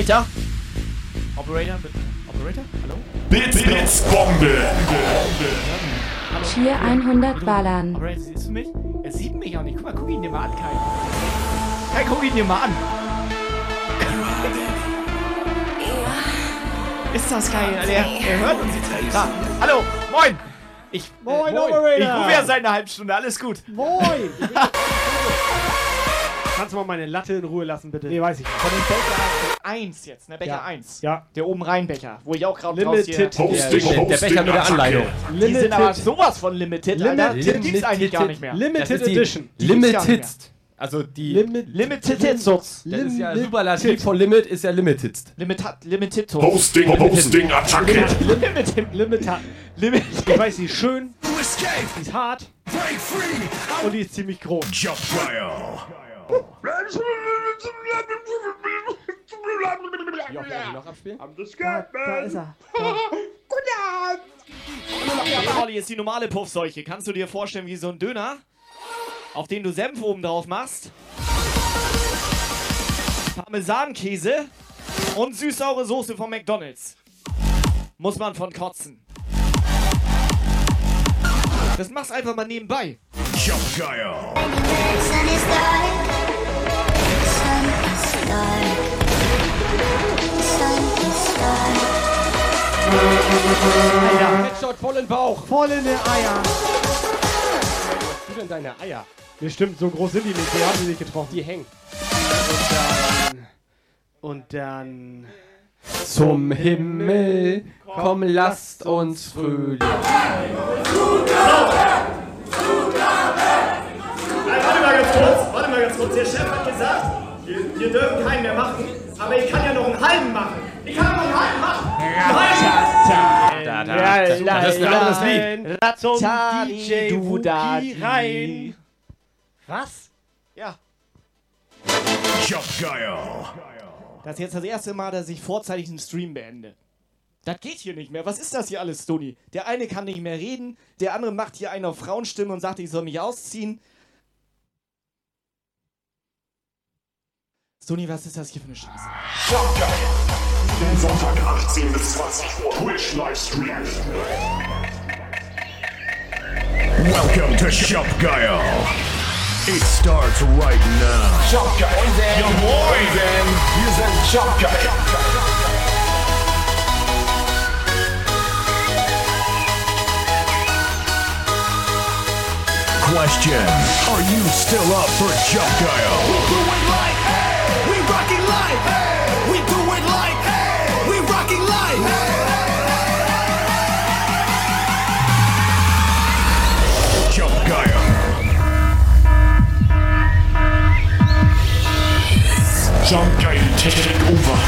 Operator. Operator, bitte. Operator, hallo? Bits, Bits, Bombe. Tier 100 ballern. Operator, siehst du mich? Er sieht mich auch nicht. Guck mal, guck ihn dir mal an, Kai. Kai, guck ihn dir mal an. Ist das geil? Er, er hört uns jetzt. Da. Hallo, moin. Ich, Moin, äh, Operator. Ich rufe ja seit einer halben Stunde. Alles gut. Moin! Kannst du mal meine Latte in Ruhe lassen, bitte? Nee, weiß ich nicht. Von dem Becher 1 jetzt, ne? Becher Ja. 1. Ja. Der oben rein Becher, wo ich auch gerade Limited. Hosting, der Hosting, Becher mit der Anleitung. Die sind aber sowas von limited, Alter. Limited. Die gibt's eigentlich gar nicht mehr. Limited Edition. Limited. Also die. Limit Limited Sutz. das ist ja Superlativ von Limit ist ja Limited. Limited, limited. Hosting, Hosting, Attacke. Limited. Limited. Limit. Ich weiß, die ist schön, die ist hart break free. und die ist ziemlich groß. Jump Wir noch abspielen? Da, da ist er. Olli ist die normale Puffseuche. Kannst du dir vorstellen, wie so ein Döner, auf den du Senf oben drauf machst, Parmesankäse und süß-saure Soße von McDonalds. Muss man von kotzen. Das machst einfach mal nebenbei. Jump Dark. Headshot voll in den Bauch. Voll in die Eier. Du denn deine Eier? Nee, stimmt, so groß sind die nicht. Die haben die nicht getroffen. Die hängen. Und dann. Zum Himmel, komm, lasst uns fröhlich. Warte mal ganz kurz, warte mal ganz kurz. Der Chef hat gesagt, wir, wir dürfen keinen mehr machen, aber ich kann ja noch einen halben machen. Ich kann noch einen halben machen. Da, da, da. Das ist ein anderes Lied. Zum Tadi, DJ die. rein. Was? Ja, Guile. das ist jetzt das erste Mal, dass ich vorzeitig einen Stream beende. Das geht hier nicht mehr. Was ist das hier alles, Stoni? Der eine kann nicht mehr reden, der andere macht hier eine auf Frauenstimme und sagt, ich soll mich ausziehen. Stoni, was ist das hier für eine Scheiße? Jump Guile. Jeden Sonntag 18 bis 20 Uhr. Twitch Livestream. Welcome to Jump It starts right now. Jump Guile. Ja moin, denn wir sind Jump Question: Are you still up for Jump rocking live. Hey, we do it like hey, we rocking live. Jump Guile. Jump Guile Technik over.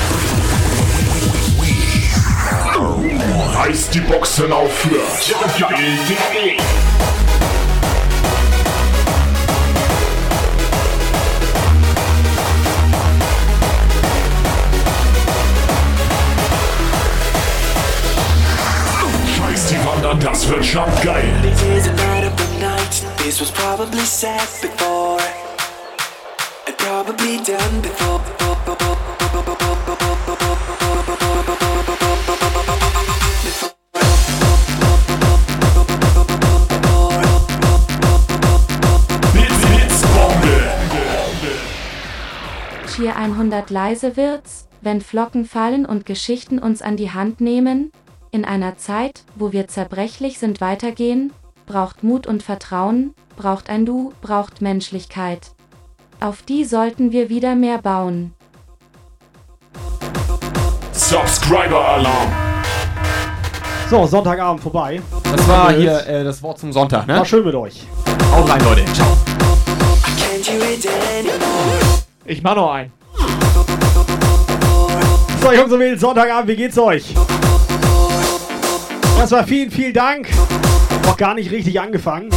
Reißt die Boxen auf für jumpguile.de. Scheiß das wird Jump geil. Here's a night of the night. This was probably said before. And probably done before. Tier 100 leise wird's, wenn Flocken fallen und Geschichten uns an die Hand nehmen? In einer Zeit, wo wir zerbrechlich sind weitergehen? Braucht Mut und Vertrauen, braucht ein Du, braucht Menschlichkeit. Auf die sollten wir wieder mehr bauen. Subscriber Alarm. So, Sonntagabend vorbei. Das war hier äh, das Wort zum Sonntag, ne? War schön mit euch. Haut rein, Leute. Ciao. Ich mach noch einen. So, Jungs und Mädels, Sonntagabend, wie geht's euch? Erstmal vielen, vielen Dank. Noch gar nicht richtig angefangen.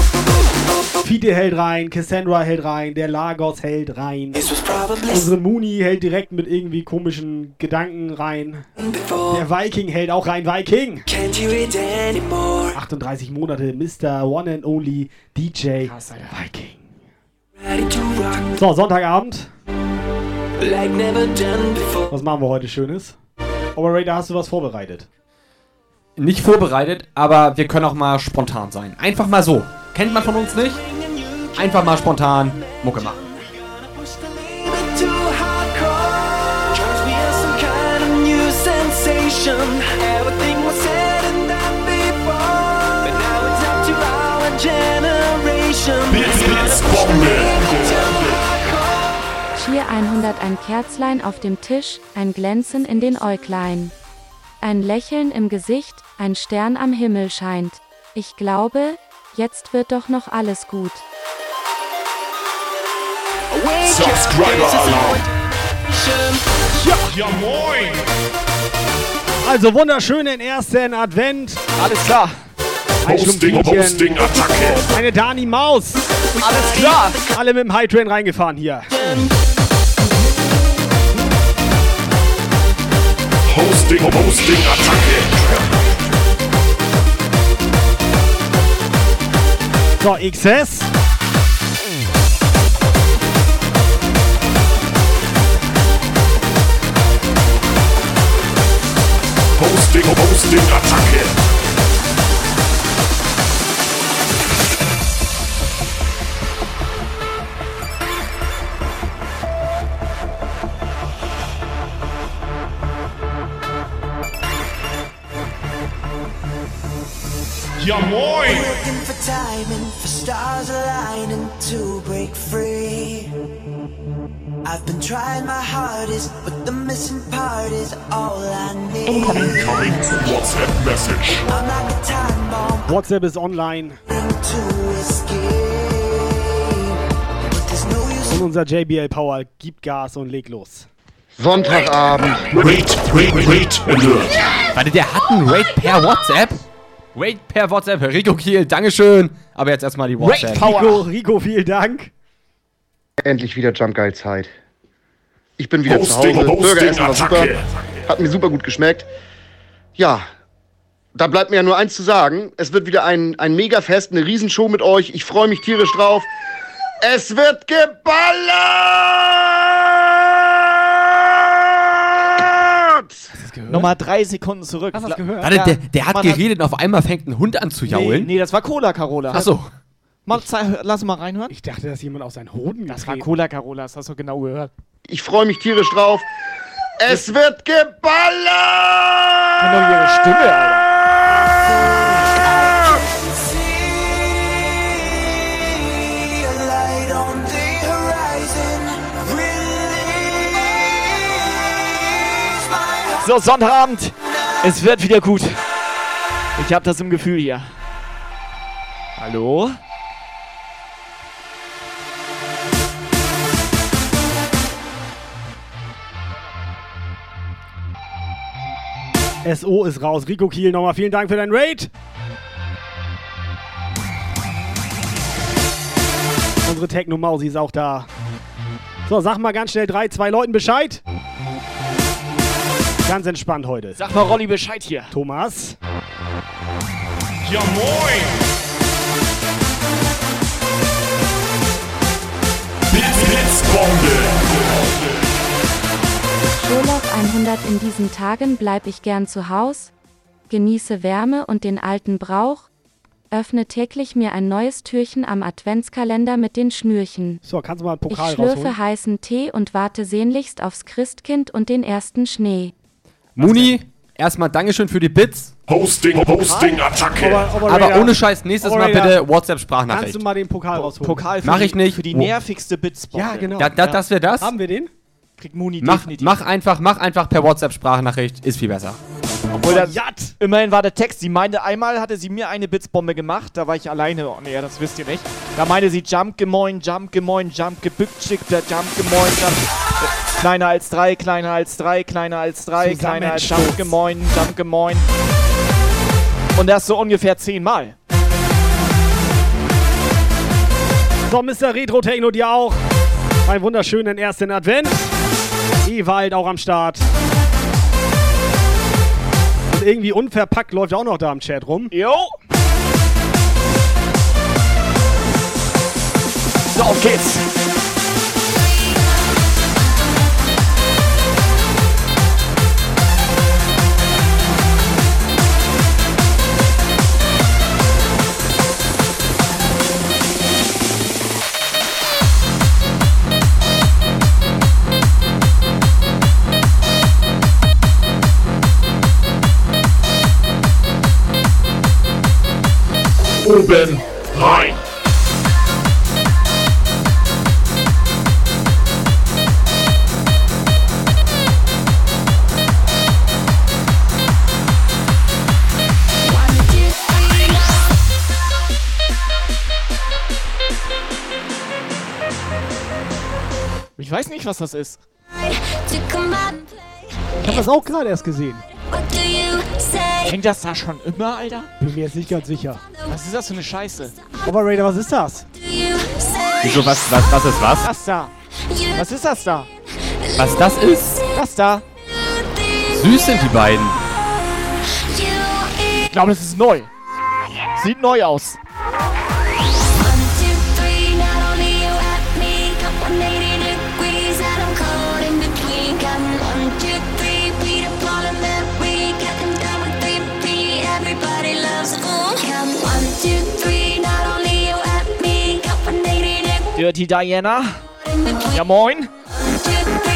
Fiete hält rein, Cassandra hält rein, der Lagos hält rein. Unsere Muni hält direkt mit irgendwie komischen Gedanken rein. before. Der Viking hält auch rein, Viking. Can't hear it anymore. 38 Monate, Mr. One and Only DJ Viking. So, Sonntagabend. like never done before. Was machen wir heute Schönes? Operator, hast du was vorbereitet? Nicht vorbereitet, aber wir können auch mal spontan sein. Einfach mal so. Kennt man von uns nicht? Einfach mal spontan Mucke machen. Schier 100 ein Kerzlein auf dem Tisch, ein Glänzen in den Äuglein. Ein Lächeln im Gesicht, ein Stern am Himmel scheint. Ich glaube, jetzt wird doch noch alles gut. Subscriber Alarm. Ja, moin. Also wunderschönen ersten Advent. Alles klar. Ein. Hosting, Attacke. Eine Dani Maus. Alles klar. Alle mit dem High Train reingefahren hier. Hosting, Hosting, Attacke. So, XS. Hosting, Hosting, Attacke. Ja, moin. Looking for timing, for stars aligning to break free. I've been trying my hardest, but the missing part is all I need. Coming WhatsApp Message. I'm like a time bomb WhatsApp ist online. Und unser JBL Power gibt Gas und legt los. Sonntagabend. Raid, Raid, Raid Alert. Warte, der hat einen Raid per WhatsApp? Raid per WhatsApp. Rico Kiel, Dankeschön. Aber jetzt erstmal die WhatsApp. Rico, Rico, vielen Dank. Endlich wieder Jump Guide Zeit. Ich bin wieder zu Hosting, Hause. Hosting, Burgeressen war super. Hat mir super gut geschmeckt. Ja, da bleibt mir ja nur eins zu sagen. Es wird wieder ein, ein Mega-Fest, eine Riesenshow mit euch. Ich freue mich tierisch drauf. Es wird geballert! Nochmal drei Sekunden zurück. Hast du das gehört? Warte, Ja, der, der hat man hat- geredet und auf einmal fängt ein Hund an zu Nee, jaulen. nee, das war Cola Carola. Achso. Mal, lass mal reinhören. Ich dachte, dass jemand auf seinen Hoden Das war. Cola Carola, das hast du genau gehört. Ich freue mich tierisch drauf. Es wird geballert! Kenn doch ihre Stimme, Alter. So, Sonntagabend. Es wird wieder gut. Ich hab das im Gefühl hier. Hallo? SO ist raus. Rico Kiel, nochmal vielen Dank für deinen Raid. Unsere Techno-Mausi ist auch da. So, sag mal ganz schnell drei, zwei Leuten Bescheid. Ganz entspannt heute. Sag mal Rolli Bescheid hier. Thomas. Ja, moin. Blitz, Blitz, Bombe. Scholoch 100 in diesen Tagen bleib ich gern zu Haus, genieße Wärme und den alten Brauch, öffne täglich mir ein neues Türchen am Adventskalender mit den Schnürchen. So, kannst du mal einen Ich Pokal schlürfe rausholen? heißen Tee und warte sehnlichst aufs Christkind und den ersten Schnee. Muni, erstmal Dankeschön für die Bits. Hosting, Hosting, Attacke. Aber, aber, ohne Scheiß, nächstes Mal bitte Kannst WhatsApp-Sprachnachricht. du mal den Pokal rausholen? Pokal für Mach die, ich nicht. Für die nervigste Blitzbombe. Ja, genau. Ja, da, das wäre das. Haben wir den? Kriegt Muni Mach, definitiv. mach einfach, mach einfach per WhatsApp-Sprachnachricht. Ist viel besser. Obwohl das, Jat! immerhin war der Text. Sie meinte, einmal hatte sie mir eine Blitzbombe gemacht, da war ich alleine. Oh nee, das wisst ihr nicht. Da meinte sie Jump gemoin, Jump gemoin, Jump gebückt, schick, der Jump gemoin, Jump. Kleiner als drei, kleiner als drei, kleiner als drei, kleiner als Zusammensturz. Danke moin, danke moin. Und das so ungefähr zehnmal. So, Mr. Retro Techno, dir auch. Einen wunderschönen ersten Advent. Ewald auch am Start. Irgendwie unverpackt läuft auch noch da im Chat rum. Jo. So, auf geht's. Oben rein. Ich weiß nicht, was das ist. Ich habe das auch gerade erst gesehen. Hängt das da schon immer, Alter? Bin mir jetzt nicht ganz sicher. Was ist das für eine Scheiße? Operator, was ist das? Wieso, was, was, was ist was? Das da. Was ist das da? Was das ist? Das da. Süß sind die beiden. Ich glaube, das ist neu. Sieht neu aus. Dirty Diana. Ja moin.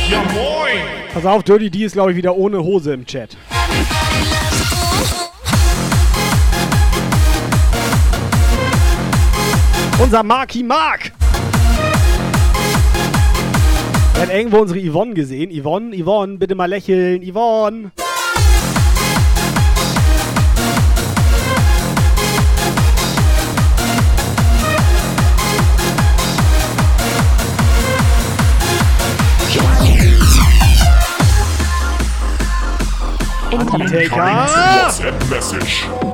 Ja moin. Pass auf, Dirty D ist, glaube ich, wieder ohne Hose im Chat. Unser Marky Mark! Er hat irgendwo unsere Yvonne gesehen. Yvonne, Yvonne, bitte mal lächeln. Yvonne! Taker! WhatsApp Message.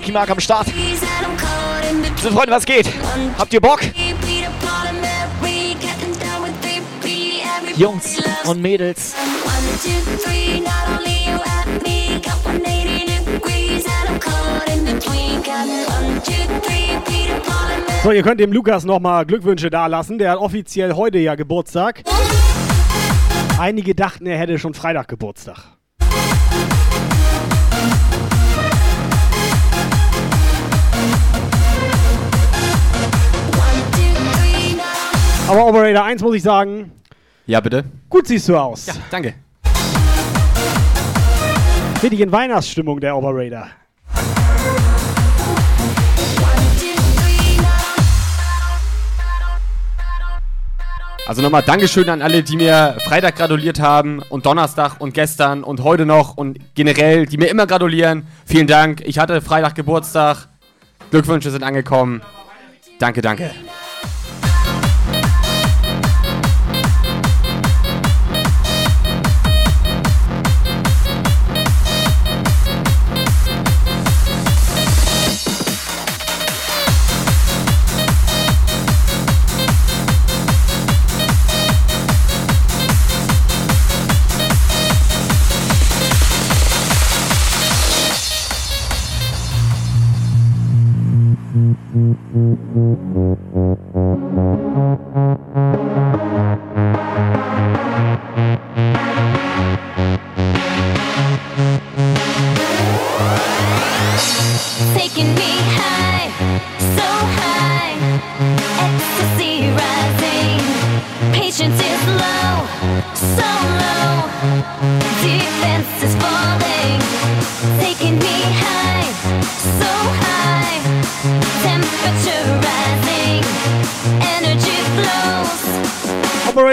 Marky Mark am Start. So, Freunde, was geht? Habt ihr Bock? Jungs und Mädels. So, ihr könnt dem Lukas nochmal Glückwünsche dalassen. Der hat offiziell heute ja Geburtstag. Einige dachten, er hätte schon Freitag Geburtstag. Aber Operator 1 muss ich sagen, Ja, bitte. gut siehst du aus. Ja, danke. Richtig in Weihnachtsstimmung, der Operator. Also nochmal Dankeschön an alle, die mir Freitag gratuliert haben und Donnerstag und gestern und heute noch und generell, die mir immer gratulieren. Vielen Dank. Ich hatte Freitag Geburtstag. Glückwünsche sind angekommen. Danke, danke.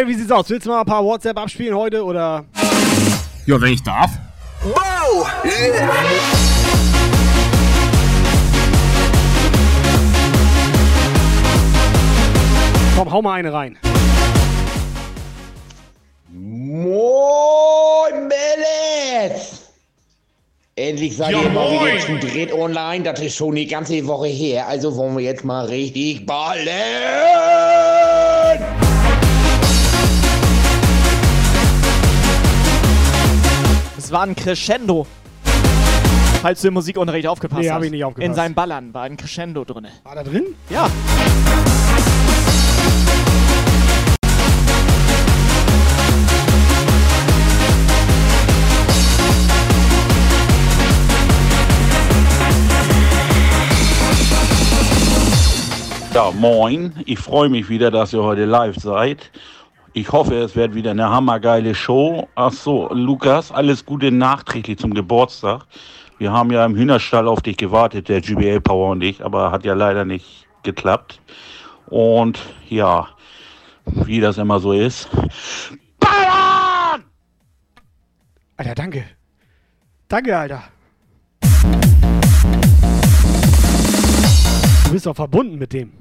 Operator, wie sieht's aus? Willst du mal ein paar WhatsApp abspielen heute oder? Ja, wenn ich darf. Wow! Yeah! Komm, hau mal eine rein. Moin, Melis! Endlich seid ihr mal wieder zu dritt online. Das ist schon die ganze Woche her. Also wollen wir jetzt mal richtig ballen! Es war ein Crescendo. Falls du im Musikunterricht aufgepasst Nee, hast. hab ich nicht aufgepasst. In seinem Ballern war ein Crescendo drin. War da drin? Ja. Ja, moin. Ich freue mich wieder, dass ihr heute live seid. Ich hoffe, es wird wieder eine hammergeile Show. Ach so, Lukas, alles Gute nachträglich zum Geburtstag. Wir haben ja im Hühnerstall auf dich gewartet, der GBA Power und ich, aber hat ja leider nicht geklappt. Und ja, wie das immer so ist. Ballern! Alter, danke. Danke, Alter. Du bist doch verbunden mit dem.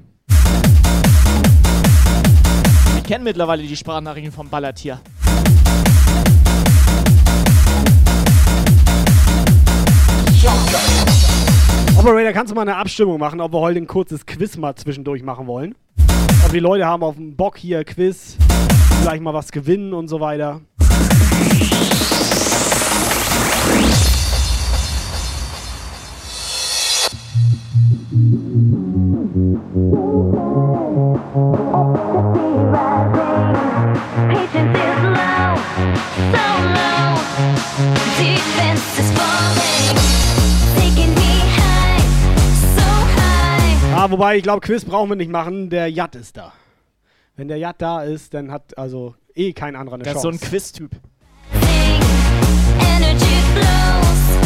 Kenne mittlerweile die Sprachnachrichten vom Ballertier. Operator, kannst du mal eine Abstimmung machen, ob wir heute ein kurzes Quiz mal zwischendurch machen wollen? Ob die Leute haben auf dem Bock hier Quiz, vielleicht mal was gewinnen und so weiter. Ah, wobei, ich glaube, Quiz brauchen wir nicht machen, der Jat ist da. Wenn der Jat da ist, dann hat also eh kein anderer eine Das ist so Chance. ein Quiz-Typ. Energy flows,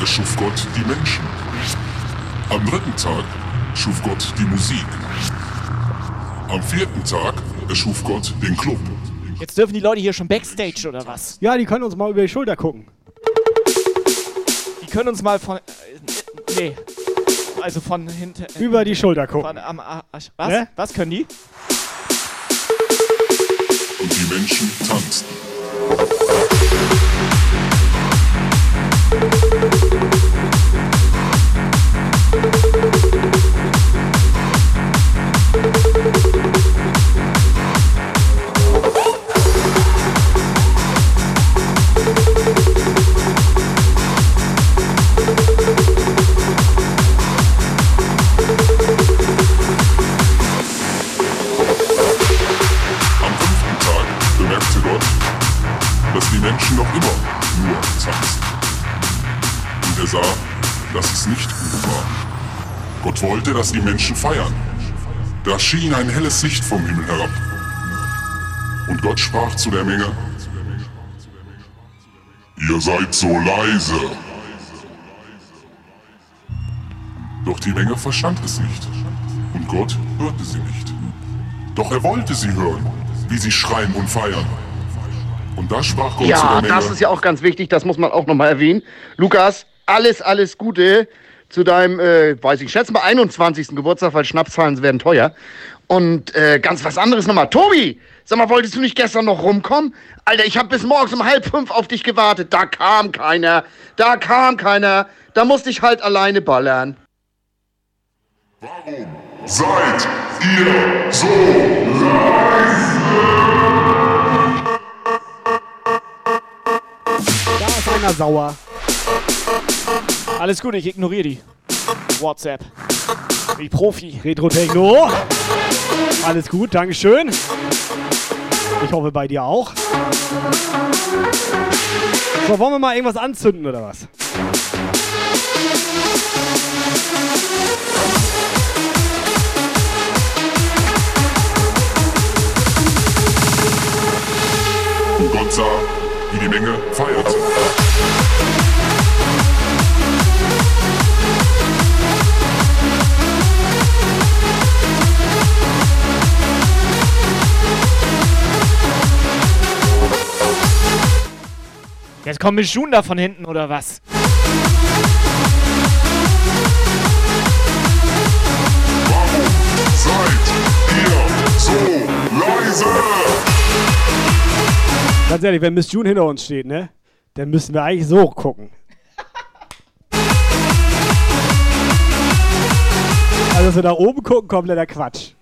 erschuf Gott die Menschen. Am dritten Tag schuf Gott die Musik. Am vierten Tag erschuf Gott den Club. Jetzt dürfen die Leute hier schon Backstage oder was? Ja, die können uns mal über die Schulter gucken. Die können uns mal von. Äh, nee. Also von hinten. Über die Schulter gucken. Von, am, Ar- Arsch- was? Ne? Was können die? Und die Menschen tanzten. Menschen noch immer nur tanzen. Und er sah, dass es nicht gut war. Gott wollte, dass die Menschen feiern. Da schien ein helles Licht vom Himmel herab. Und Gott sprach zu der Menge, Ihr seid so leise. Doch die Menge verstand es nicht. Und Gott hörte sie nicht. Doch er wollte sie hören, wie sie schreien und feiern. Und da sprach Gott zu der Ja, Menge, das ist ja auch ganz wichtig, das muss man auch nochmal erwähnen. Lukas, alles, alles Gute zu deinem, äh, weiß ich, schätze mal 21. Geburtstag, weil Schnapszahlen werden teuer. Und äh, ganz was anderes nochmal. Tobi, sag mal, wolltest du nicht gestern noch rumkommen? Alter, ich habe bis morgens um halb fünf auf dich gewartet. Da kam keiner. Da kam keiner. Da musste ich halt alleine ballern. seid ihr so leise? Keiner sauer. Alles gut, ich ignoriere die. WhatsApp. Wie Profi. Retro Techno. Alles gut, Dankeschön. Ich hoffe bei dir auch. So, wollen wir mal irgendwas anzünden oder was? Und Gott sah, wie die Menge feierte. Jetzt kommt Mischun da von hinten, oder was? Seid ihr so leise? Ganz ehrlich, wenn Miss June hinter uns steht, ne? Dann müssen wir eigentlich so gucken. Also, dass wir nach oben gucken, kompletter Quatsch.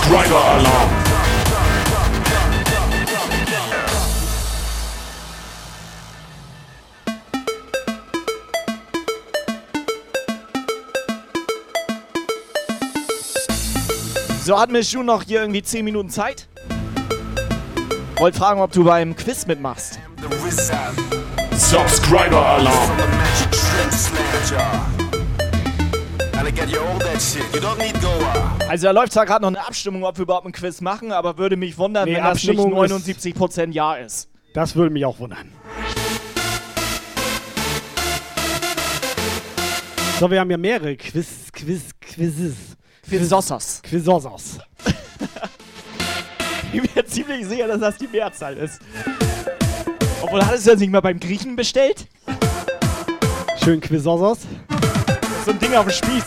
Subscriber Alarm. So, hat Mischun noch hier irgendwie 10 Minuten Zeit? Wollte fragen, ob du beim Quiz mitmachst. Subscriber Alarm. Also da läuft zwar gerade noch eine Abstimmung, ob wir überhaupt ein Quiz machen, aber würde mich wundern, Nee, wenn das nicht Abstimmung ist- 79% Ja ist. Das würde mich auch wundern. So, wir haben ja mehrere Quiz, Quiz, Quizzes. Quizossos. Quizossos. Ich bin mir ziemlich sicher, dass das die Mehrzahl ist. Obwohl, hattest du das nicht mal beim Griechen bestellt? Schön Quizossos. So ein Ding auf dem Spieß.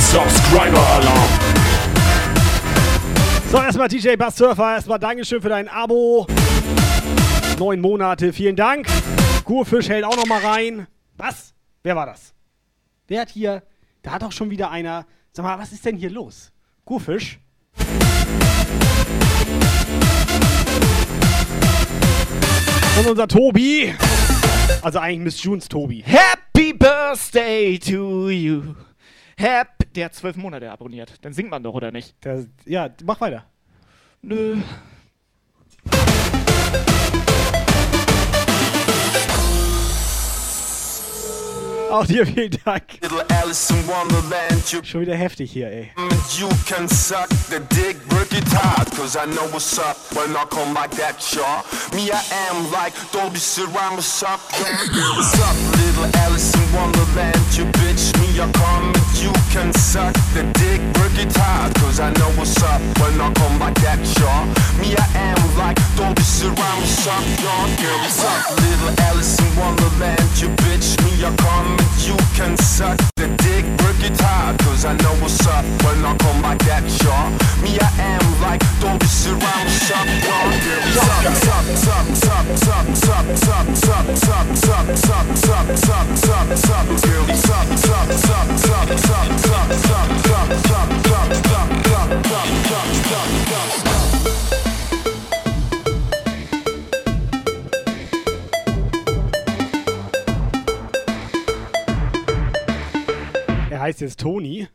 Subscriber Alarm. So, erstmal TJ Bass Surfer, erstmal Dankeschön für dein Abo. Neun Monate, vielen Dank. Kurfisch hält auch noch mal rein. Was? Wer war das? Wer hat hier. Da hat doch schon wieder einer. Sag mal, was ist denn hier los? Kurfisch? Und unser Tobi. Also eigentlich Miss Junes Tobi. Happy Birthday to you. Happy. Der hat zwölf Monate abonniert. Dann singt man doch, oder nicht? Der, ja, mach weiter. Nö. Auch dir vielen Dank. Little Alice in Wonderland, you Schon wieder heftig hier, ey. you can suck the dick, work it hard, cause I know what's up when I come like that, y'all. Me, I am like Dolby Surround, what's up? What's up, little Alice in Wonderland, you bitch, me, I come and you can suck the dick, work it hard, cause I know what's up when I come like that, y'all. Me, I am like Dolby Surround, what's up, y'all? Girl, what's up, little Alice in Wonderland, you bitch, me, I come and you can suck the dick, work it hard, cause I know what's up when I come like that, y'all. Me, I am like Dolby Surround, what's up, y'all? Girl, what's up, what's up, what's up, what's up, what's up, what's up, what's up, what's up, what's up, what's up, what's up, what's up, what's up, what's up, what's up, girl, what's up, what's up, what's up, what's up, what's up, what's up, what's up, what's up, what's up, what's up, what's up, what's up, what's up, what's up, what's up, what's up. Er heißt jetzt Toni.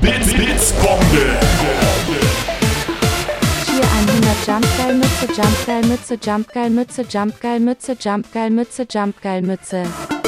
Bits, Bits, Bombe! Hier 100 Jumpgeil Mütze, Jumpgeil Mütze, Jumpgeil Mütze, Jumpgeil Mütze, Jumpgeil Mütze, Jumpgeil Mütze. Jump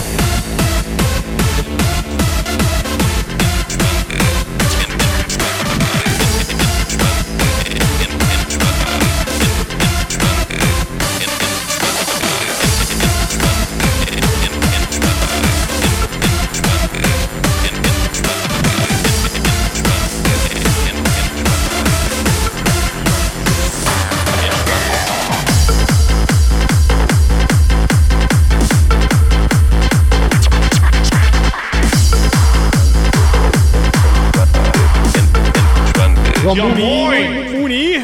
Ja, Muni, moin. Muni.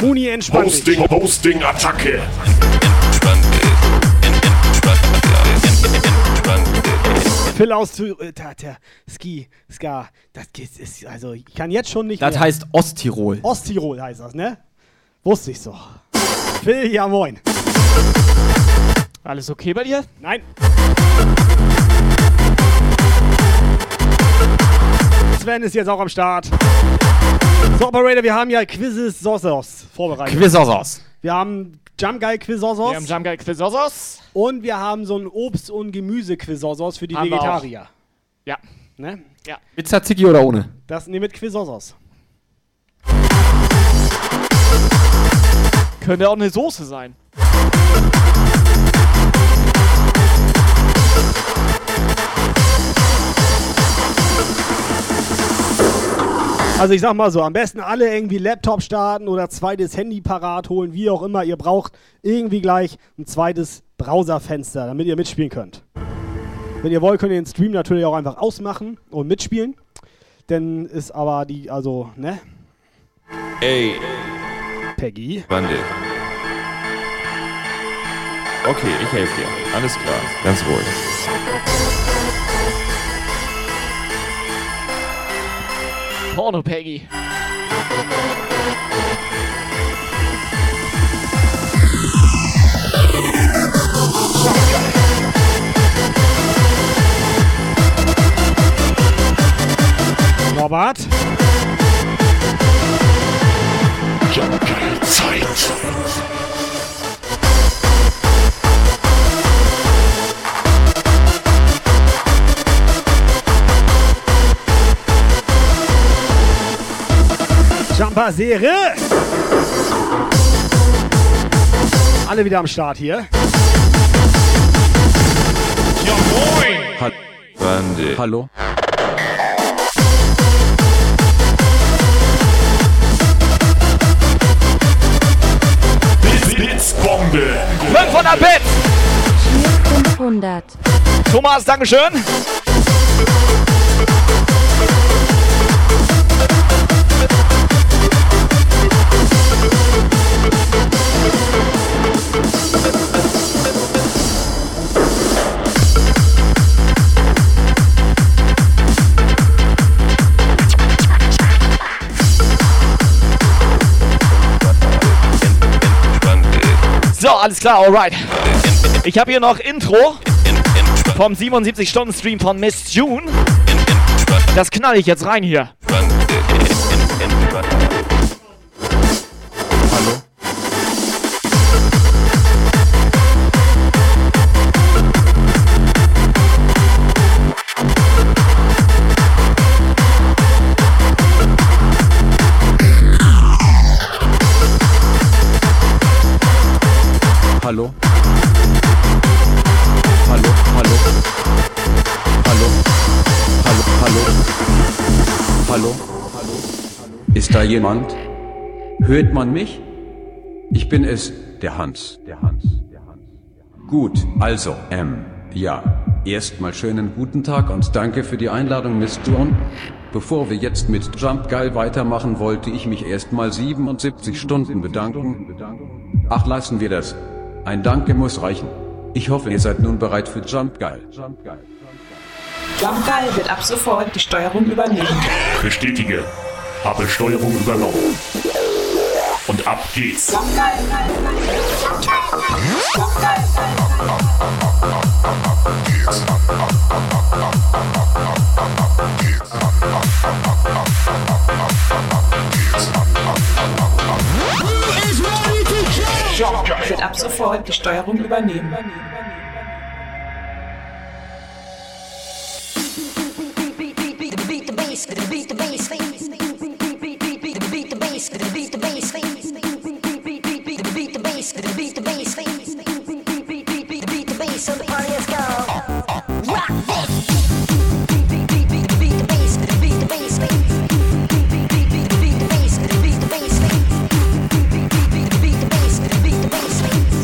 Muni, entspann dich. Posting, Posting, Attacke. Phil aus äh, da, der Ski, Ska, das geht- ist, also ich kann jetzt schon nicht Das mehr. heißt Osttirol. Osttirol heißt das, ne? Wusste ich so. Phil, ja moin. Alles okay bei dir? Nein. Sven ist jetzt auch am Start. So, Operator, wir haben ja Quizzes Sosos vorbereitet. Quizzosos. Wir haben Jump Guy Quizosos. Wir haben Jump Guy Quizosos. Und wir haben so ein Obst- und Gemüse-Quizosos für die Haben. Vegetarier. Ja. Ne? Ja. Mit Tzatziki oder ohne? Das nehmen mit Quizosos. Könnte auch eine Soße sein. Also ich sag mal so, am besten alle irgendwie Laptop starten oder zweites Handy parat holen, wie auch immer. Ihr braucht irgendwie gleich ein zweites Browserfenster, damit ihr mitspielen könnt. Wenn ihr wollt, könnt ihr den Stream natürlich auch einfach ausmachen und mitspielen. Denn ist aber die, also, ne? Ey, Peggy. Wandel. Okay, ich helfe dir. Alles klar. Ganz ruhig. Porno Peggy. Norbert. Zeit. Serie. Alle wieder am Start hier. Ja, moin. Hallo. Wandel. Hallo. Blitz, Blitzbombe. 500 Bits. 500. Thomas, Dankeschön. So, alles klar, alright. Ich habe hier noch Intro vom 77-Stunden-Stream von Miss June. Das knall ich jetzt rein hier. Ist da jemand? Hört man mich? Ich bin es, der Hans. Der Hans. Der Hans. Gut, also, ähm, ja. Erstmal schönen guten Tag und danke für die Einladung, Miss John. Bevor wir jetzt mit Jump Geil weitermachen, wollte ich mich erstmal 77 Stunden bedanken. Ach, lassen wir das. Ein Danke muss reichen. Ich hoffe, ihr seid nun bereit für Jump Geil. Jump Geil. Jumpgeil wird ab sofort die Steuerung übernehmen. Bestätige. Habe Steuerung übernommen. Und ab geht's. Wird ab sofort die Steuerung übernehmen.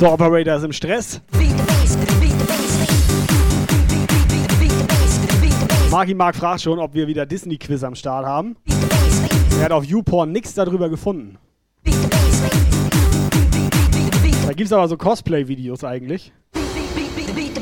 So, Operator ist im Stress. Marki Mark fragt schon, ob wir wieder Disney-Quiz am Start haben. Er hat auf YouPorn nichts darüber gefunden. Da gibt's aber so Cosplay-Videos eigentlich. Beat the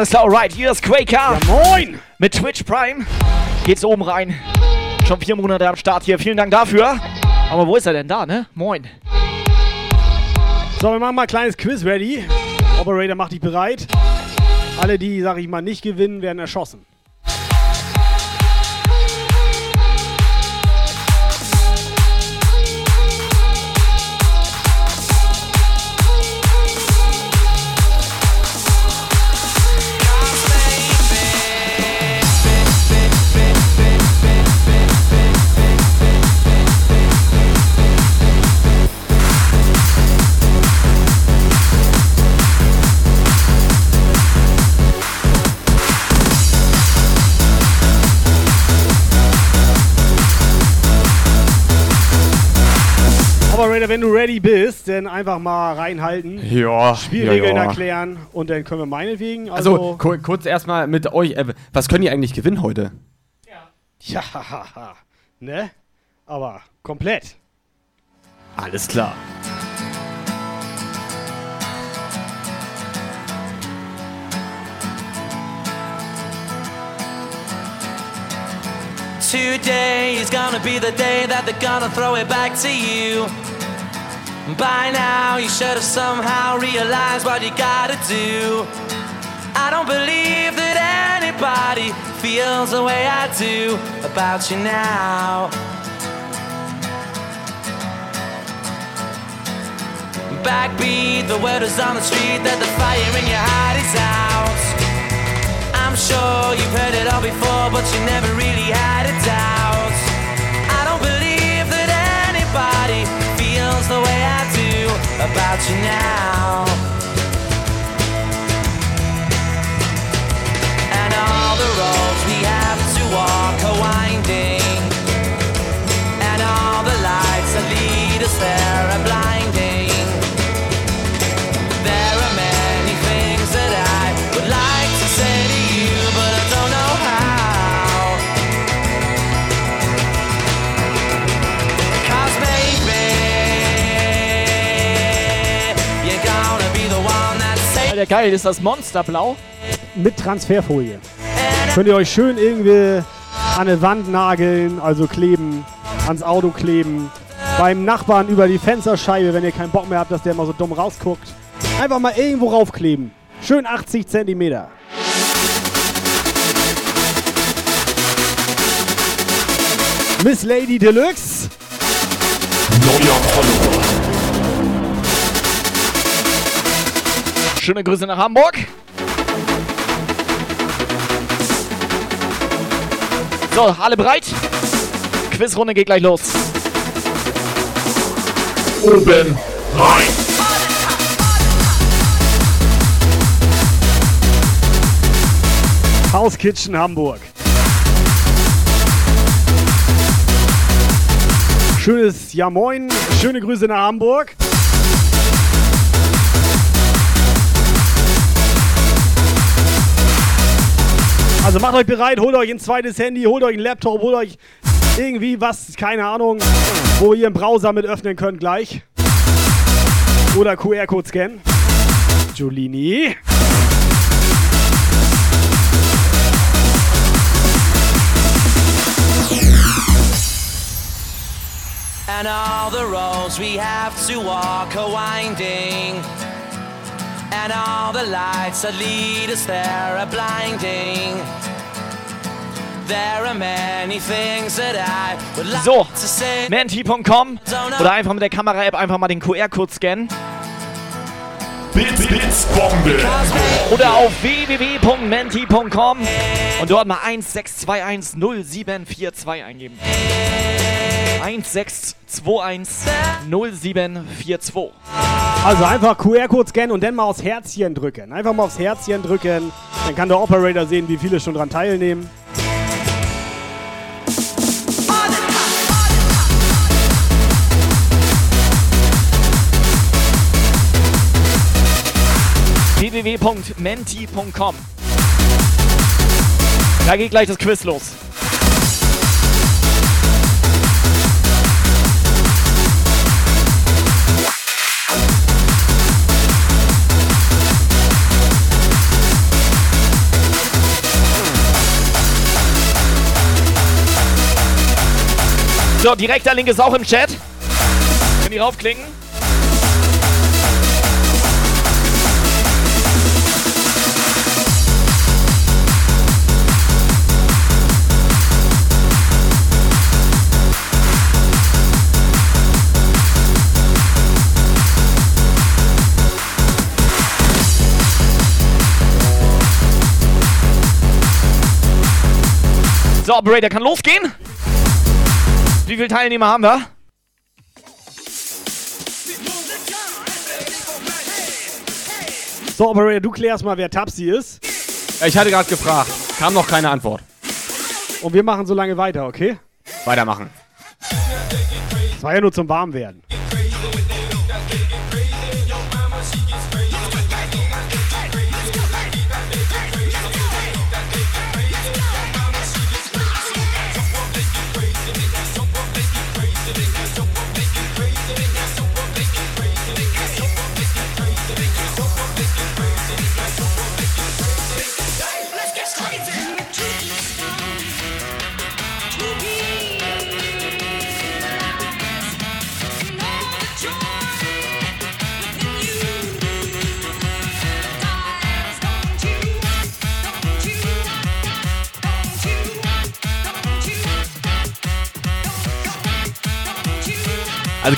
alles klar, alright, hier ist Quaker. Ja, moin! Mit Twitch Prime geht's oben rein. Schon vier Monate am Start hier, vielen Dank dafür. Aber wo ist er denn da, ne? Moin. So, wir machen mal ein kleines Quiz ready. Operator, mach dich bereit. Alle, die, sag ich mal, nicht gewinnen, werden erschossen. Wenn du ready bist, dann einfach mal reinhalten. Ja, Spielregeln ja, ja. erklären und dann können wir meinetwegen. Also, Also, ku kurz erstmal mit euch. Äh, was können die eigentlich gewinnen heute? ja, ne? Aber komplett. Alles klar. Today is gonna be the day that they're gonna throw it back to you. By now, you should have somehow realized what you gotta do. I don't believe that anybody feels the way I do about you now. Backbeat, the word is on the street that the fire Alter, geil, ist das Monsterblau? Mit Transferfolie. Könnt ihr euch schön irgendwie an eine Wand nageln, also kleben, ans Auto kleben. beim Nachbarn über die Fensterscheibe, wenn ihr keinen Bock mehr habt, dass der mal so dumm rausguckt. Einfach mal irgendwo raufkleben. Schön 80 Zentimeter. Miss Lady Deluxe. Neuer Follower. Schöne Grüße nach Hamburg. So, alle bereit? Quizrunde geht gleich los. Oben rein. House Kitchen Hamburg. Schönes Ja Moin. Schöne Grüße nach Hamburg. Also macht euch bereit, holt euch ein zweites Handy, holt euch ein Laptop, holt euch irgendwie was, keine Ahnung, wo ihr einen Browser mit öffnen könnt gleich. Oder QR-Code scannen. Giulini. And all the roads we have to walk are winding. And all the lights that lead us there are blinding. There are many things that I would like So, menti.com oder einfach mit der Kamera-App einfach mal den QR-Code scannen. Bits, Bits, Bombe. Oder auf www.menti.com und dort mal 162107442 eingeben. 162107442. Also einfach QR-Code scannen und dann mal aufs Herzchen drücken. Einfach mal aufs Herzchen drücken. Dann kann der Operator sehen, wie viele schon dran teilnehmen. www.menti.com. Da geht gleich das Quiz los. So, direkter Link ist auch im Chat. Könnt ihr raufklicken? So, Operator kann losgehen. Wie viele Teilnehmer haben wir? So, Operator, du klärst mal, wer Tapsi ist. Ich hatte gerade gefragt. Kam noch keine Antwort. Und wir machen so lange weiter, okay? Weitermachen. Das war ja nur zum Warmwerden.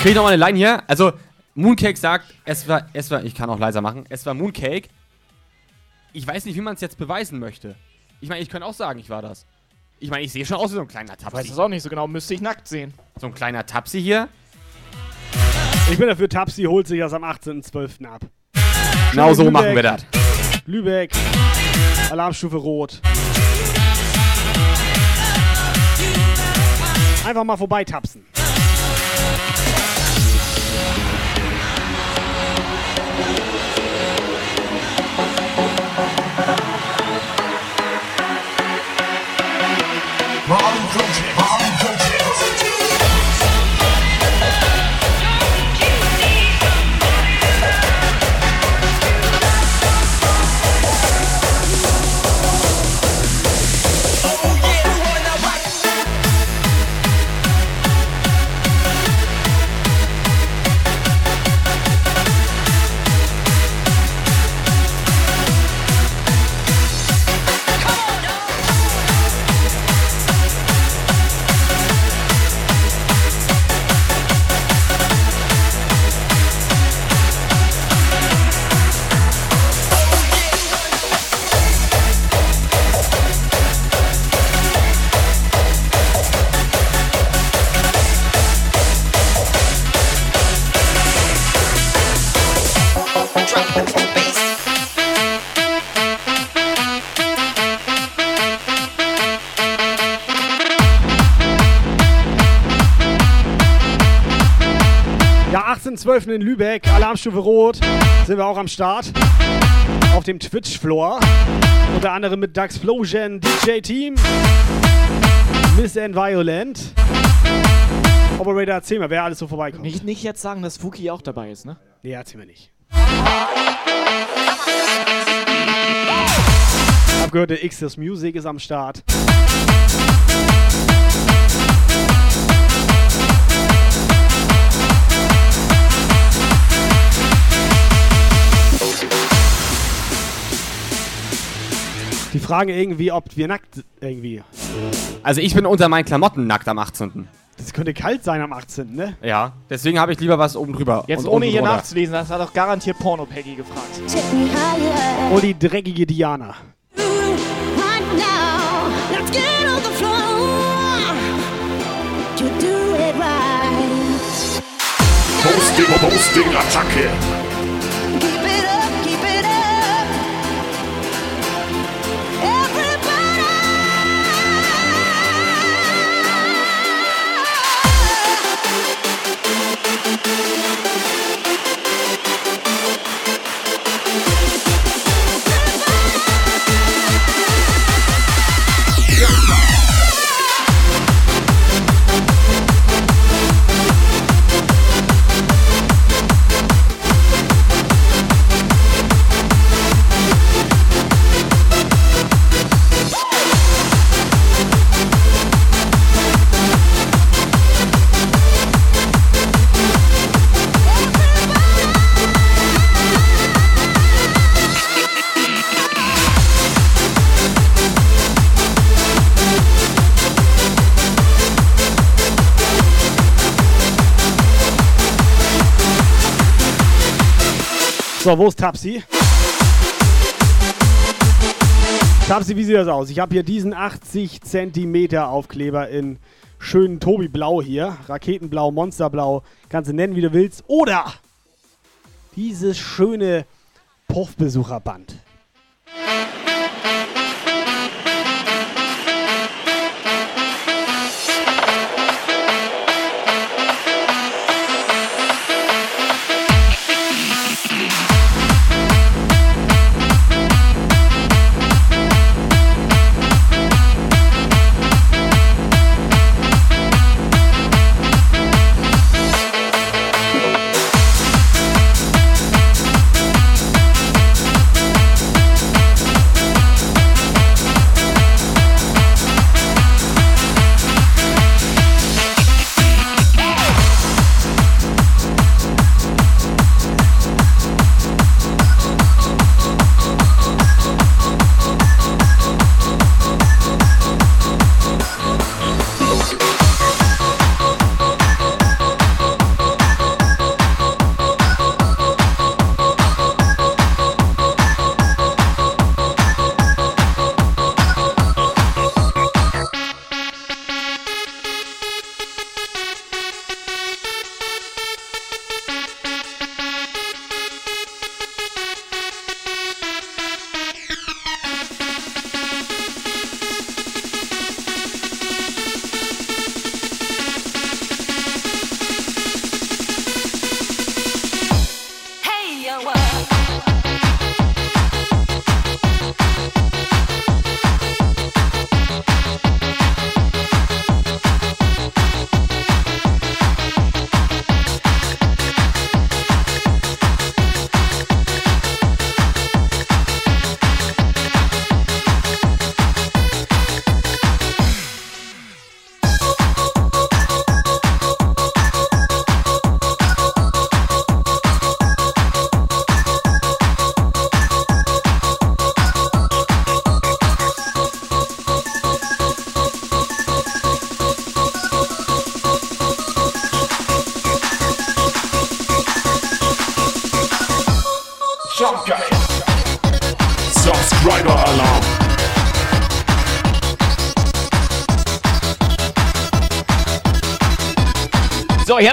Kriege ich noch mal eine Line hier. Also Mooncake sagt, es war, es war, ich kann auch leiser machen, es war Mooncake. Ich weiß nicht, wie man es jetzt beweisen möchte. Ich meine, ich könnte auch sagen, ich war das. Ich meine, ich sehe schon aus wie so ein kleiner Ich weiß Tapsi. es auch nicht so genau, müsste ich nackt sehen. So ein kleiner Tapsi hier. Ich bin dafür, Tapsi holt sich das am 18.12. ab. Genau so Lübeck. machen wir das. Lübeck. Alarmstufe Rot. Einfach mal vorbeitapsen. 18.12. in Lübeck, Alarmstufe Rot, sind wir auch am Start. Auf dem Twitch-Floor. Unter anderem mit Daxplosion, DJ Team, Miss and Violent. Operator, erzähl mal, wer alles so vorbeikommt. Nicht, nicht jetzt sagen, dass Fuki auch dabei ist, ne? Nee, erzähl mir nicht. Hab gehört, der X's Music ist am Start. Die fragen irgendwie, ob wir nackt irgendwie. Also ich bin unter meinen Klamotten nackt am 18. Das könnte kalt sein am 18., ne? Ja, deswegen habe ich lieber was oben drüber. Jetzt und ohne hier drunter. nachzulesen, das hat doch garantiert Porno-Peggy gefragt. Oh, die dreckige Diana. Posting, Posting, Attacke. So, wo ist Tapsi? Tapsi, wie sieht das aus? Ich habe hier diesen 80 cm Aufkleber in schönen Tobi Blau hier. Raketenblau, Monsterblau, kannst du nennen, wie du willst. Oder dieses schöne Puffbesucherband.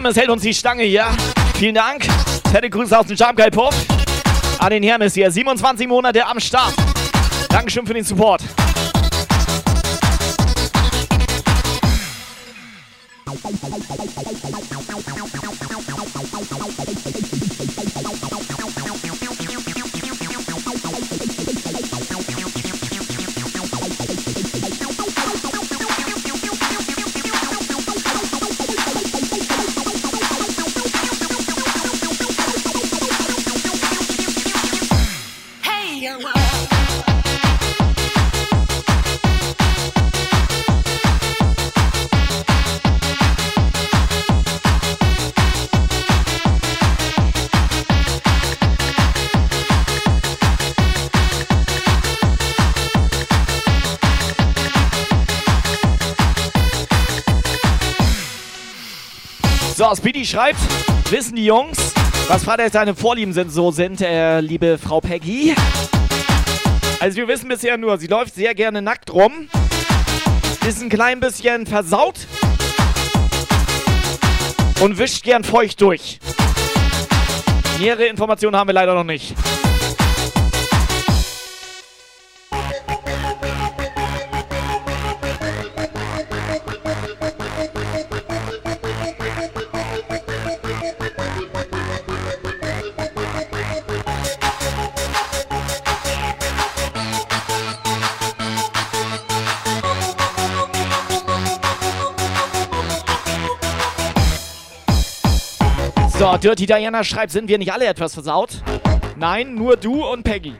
Hermes hält uns die Stange hier. Vielen Dank. Fette Grüße aus dem Jump Pop. An den Hermes hier. 27 Monate am Start. Dankeschön für den Support. So, Speedy schreibt, wissen die Jungs, was Freitag seine Vorlieben sind, so sind, äh, liebe Frau Peggy. Also wir wissen bisher nur, sie läuft sehr gerne nackt rum, ist ein klein bisschen versaut und wischt gern feucht durch. Nähere Informationen haben wir leider noch nicht. So, Dirty Diana schreibt, sind wir nicht alle etwas versaut? Nein, nur du und Peggy.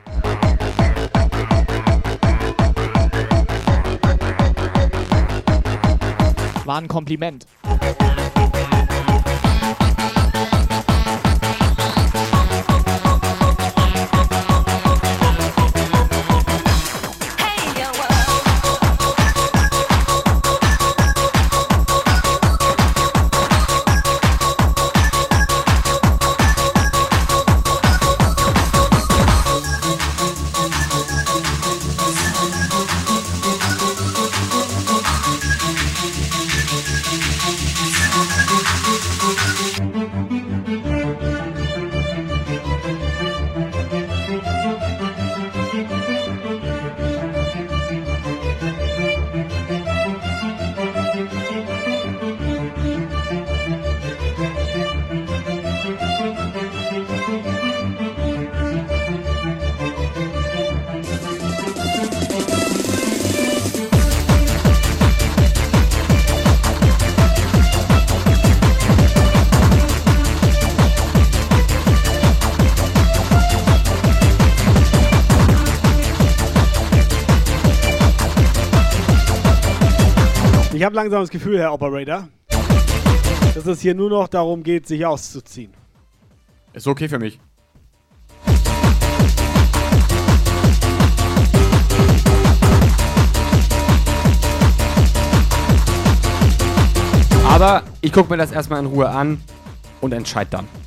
War ein Kompliment. Habe langsam das Gefühl, Herr Operator, dass es hier nur noch darum geht, sich auszuziehen. Ist okay für mich. Aber ich gucke mir das erstmal in Ruhe an und entscheide dann.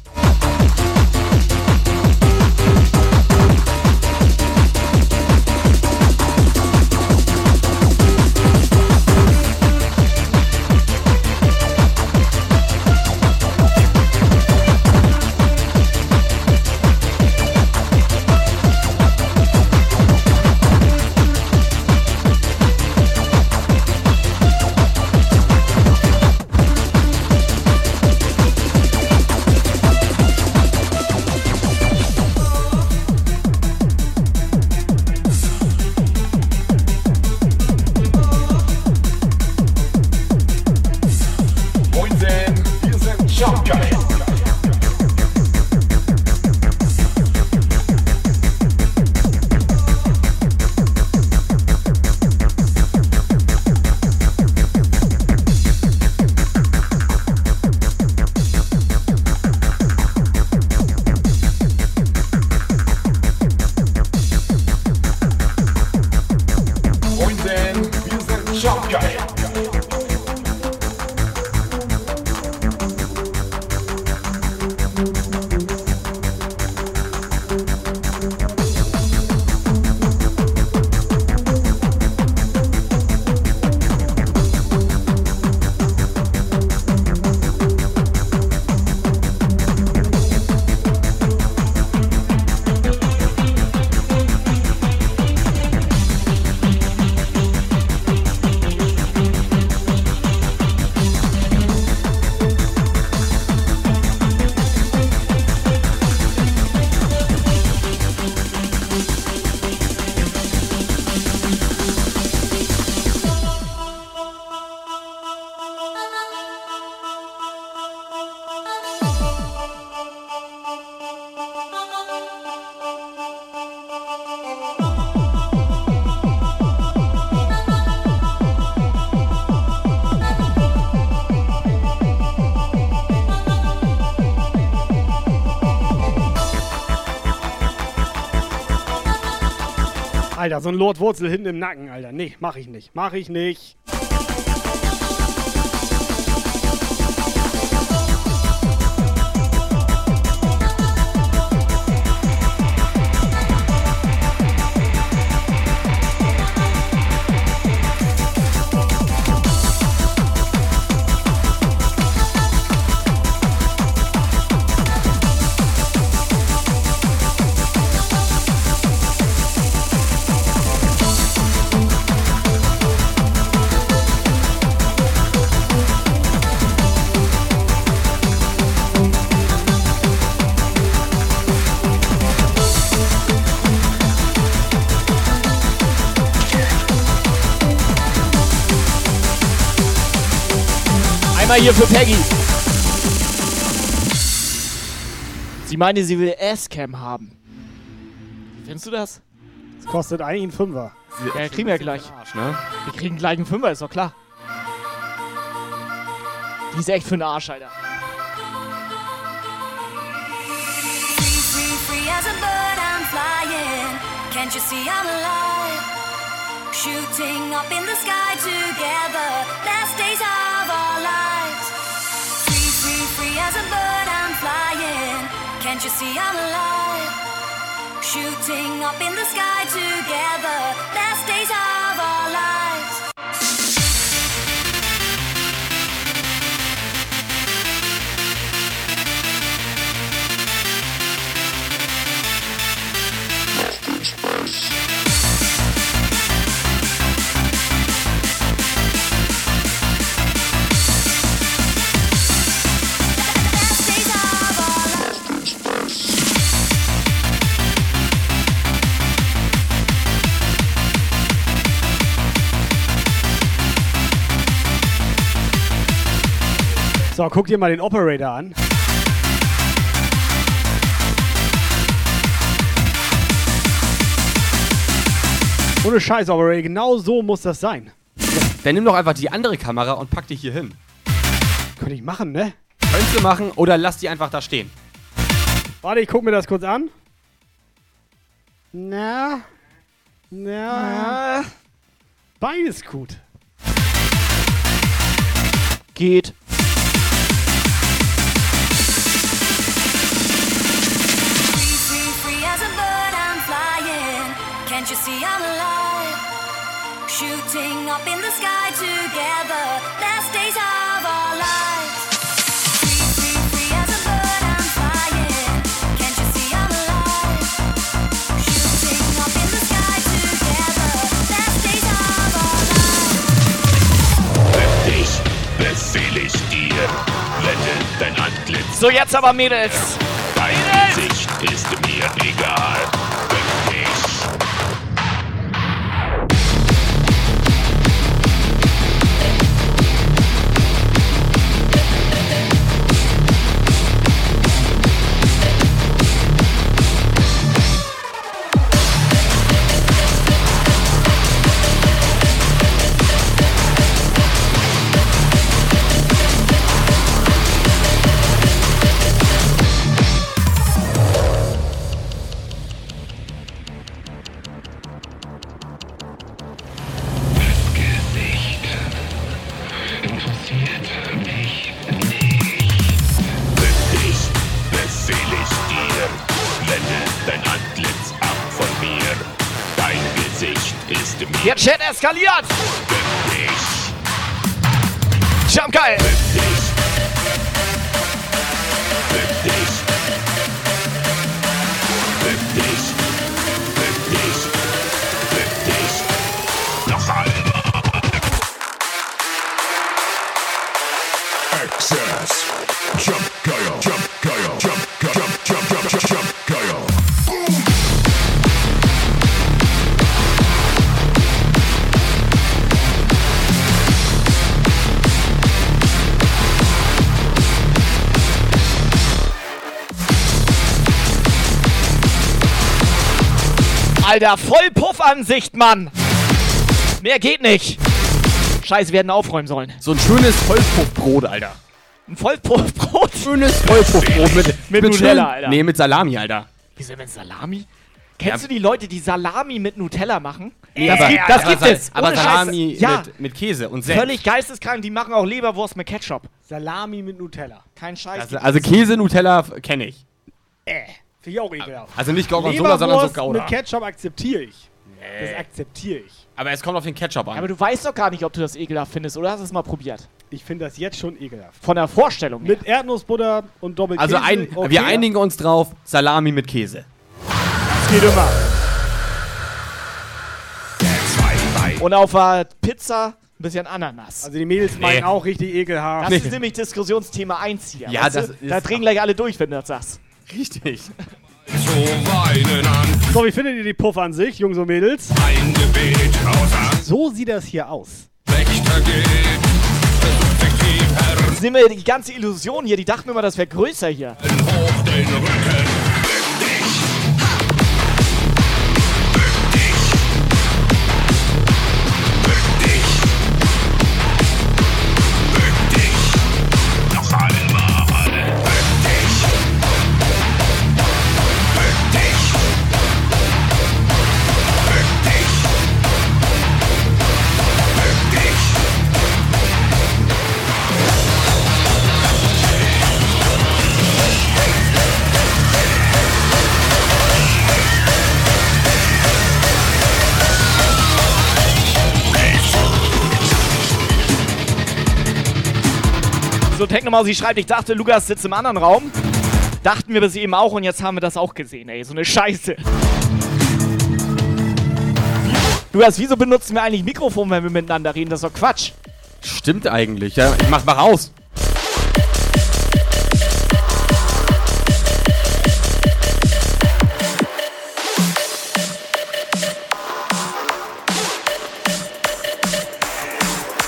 So ein Lord Wurzel hinten im Nacken, Alter. Nee, mach ich nicht. Mach ich nicht. Einmal hier für Peggy. Sie meinte, sie will Asscam haben. Findest du das? Das kostet eigentlich einen Fünfer. Ja, kriegen wir gleich. ne? Wir kriegen gleich einen Fünfer, ist doch klar. Die ist echt für den Arsch, Alter. Free, free as a bird, I'm flying. Can't you see I'm alive? Shooting up in the sky together. Last days of our lives. Can't you see I'm alive? Shooting up in the sky together. Last days of So, guck dir mal den Operator an. Ohne Scheiß, Operator, genau so muss das sein. Dann nimm doch einfach die andere Kamera und pack die hier hin. Könnte ich machen, ne? Könntest du machen oder lass die einfach da stehen. Warte, ich guck mir das kurz an. Na. Na. Beides gut. Geht. Shooting up in the sky together. Last days of our lives. Free, free, free as a bird, I'm flying. Can't you see I'm alive? Shooting up in the sky together. Last days of our lives. Dich befehle ich dir, wette dein Antlitz. So, jetzt aber Mädels. Dein Gesicht ist mir egal. Chat eskaliert. Jump geil. Alter, voll Puffansicht, Mann. Mehr geht nicht. Scheiße, wir hätten aufräumen sollen. So ein schönes Vollpuffbrot, Alter. Ein Vollpuffbrot? Schönes Vollpuffbrot mit, Mit Nutella, schön- Alter. Nee, mit Salami, Alter. Wieso mit Salami? Kennst du die Leute, die Salami mit Nutella machen? Nee, das aber- gibt, das aber gibt es. aber. Salami ja, mit, mit Käse und Senf. völlig geisteskrank. Die machen auch Leberwurst mit Ketchup. Salami mit Nutella. Kein Scheiß. Also, also Käse, Nutella kenne ich. Äh, finde ich auch ekelhaft. Also nicht Gorgonzola, sondern so Gouda. mit Ketchup akzeptiere ich. Das akzeptiere ich. Aber es kommt auf den Ketchup an. aber du weißt doch gar nicht, ob du das ekelhaft findest, oder hast du es mal probiert? Ich finde das jetzt schon ekelhaft. Von der Vorstellung her. Mit Erdnussbutter und Doppelkäse. also ein, okay. wir einigen uns drauf, Salami mit Käse. Das geht immer. Und auf der Pizza ein bisschen Ananas. Also die Mädels meinen Nee. auch richtig ekelhaft. Das ist nämlich Diskussionsthema 1 hier. Ja, weißt das ist- Da drehen gleich alle durch, wenn du das sagst. Richtig. So wie findet ihr die Puff an sich, Jungs und Mädels? ein Gebet So sieht das hier aus. Nehmen wir die ganze Illusion hier. Die dachten immer, das wäre größer hier. hoch den Rücken. So, Technomaus, sie schreibt, ich dachte, Lukas sitzt im anderen Raum. Dachten wir bis eben auch und jetzt haben wir das auch gesehen, ey. So eine Scheiße. Lukas, wieso benutzen wir eigentlich Mikrofon, wenn wir miteinander reden? Das ist doch Quatsch. Stimmt eigentlich. Ja, ich mach mal raus.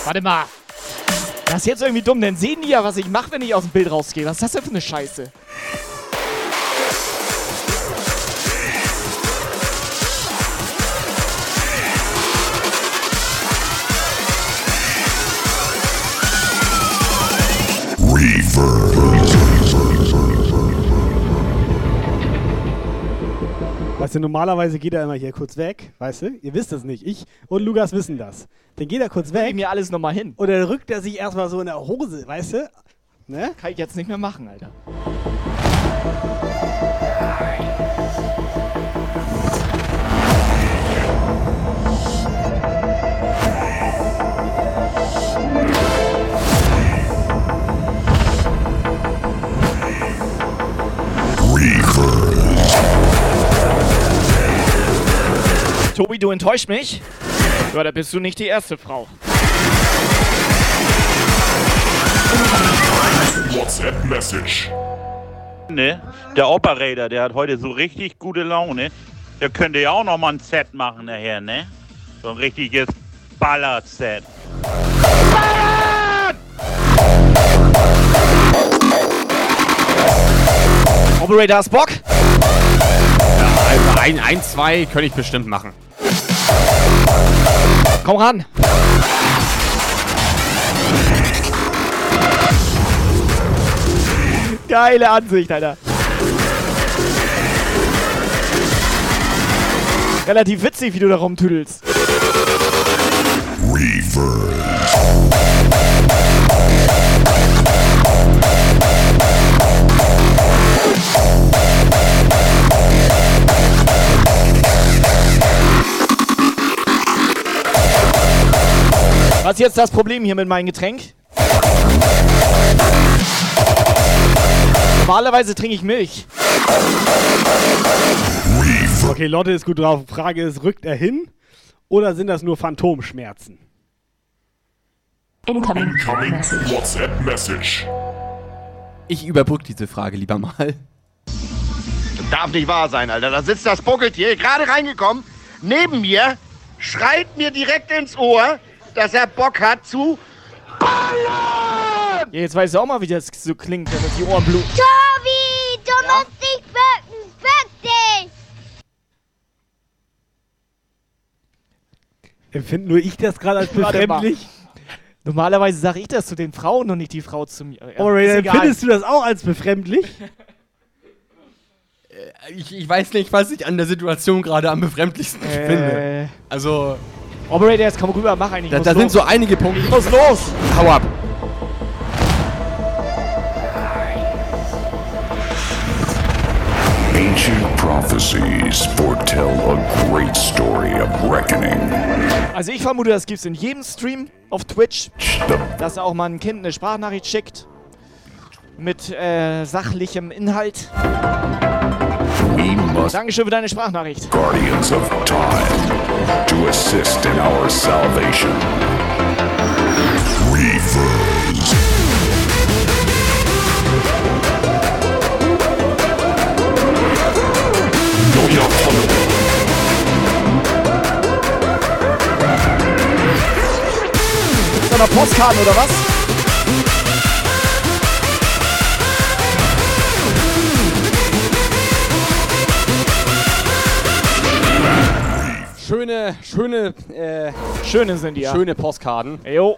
Warte mal. Das ist jetzt irgendwie dumm, denn sehen die ja, was ich mache, wenn ich aus dem Bild rausgehe. Was ist das denn für eine Scheiße? Weißt du, normalerweise geht er immer hier kurz weg, weißt du? Ihr wisst das nicht. Ich und Lukas wissen das. Dann geht er kurz weg mir alles nochmal hin. und dann rückt er sich erstmal so in der Hose, weißt du? Ne? Kann ich jetzt nicht mehr machen, Alter. Tobi, du enttäuscht mich. Ja, da bist du nicht die erste Frau. WhatsApp-Message. Ne? Der Operator, der hat heute so richtig gute Laune. Der könnte ja auch noch mal ein Set machen nachher, ne? So ein richtiges Ballard-Set. Operator, hast Bock? Also ein, ein, zwei könnte ich bestimmt machen. Komm ran. Geile Ansicht, Alter. Relativ witzig, wie du da rumtüdelst. Was ist jetzt das Problem hier mit meinem Getränk? Normalerweise trinke ich Milch. Okay, Lotte ist gut drauf. Frage ist, rückt er hin oder sind das nur Phantomschmerzen? Incoming WhatsApp-Message. Ich überbrücke diese Frage lieber mal. Darf nicht wahr sein, Alter. Da sitzt das Buckeltier, gerade reingekommen, neben mir, schreit mir direkt ins Ohr, dass er Bock hat zu Ja, jetzt weißt du auch mal, wie das so klingt, wenn das die Ohren bluten. Tobi, du musst dich bücken, bück dich! Empfinde nur ich das gerade als befremdlich? Normalerweise sage ich das zu den Frauen und nicht die Frau zu mir. Ja, ist egal. empfindest du das auch als befremdlich? Ich, ich weiß nicht, was ich an der Situation gerade am befremdlichsten Äh. finde. Also, Operator, jetzt komm rüber, mach eigentlich. da, da sind so einige Punkte. Ich muss los! Hau ab. Ancient prophecies foretell a great story of reckoning. Also ich vermute, das gibt's in jedem Stream auf Twitch, dass auch mal ein Kind eine Sprachnachricht schickt mit äh, sachlichem Inhalt. Dankeschön für deine Sprachnachricht. guardians of time to assist in our salvation. Reavers. Neuer Follower. Ist da noch Postkarten oder was? Schöne, schöne, äh, Schöne sind die, ja. schöne Postkarten. Jo.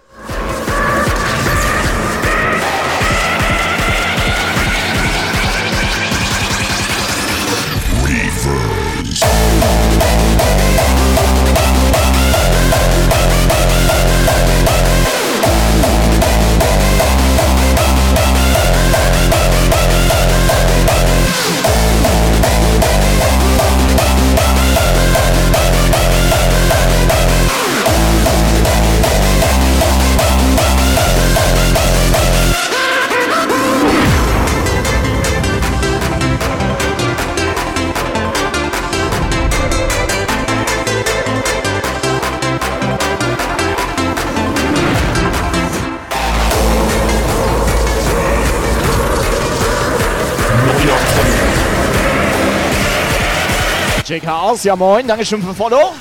JK aus, ja moin, Dankeschön für Follow.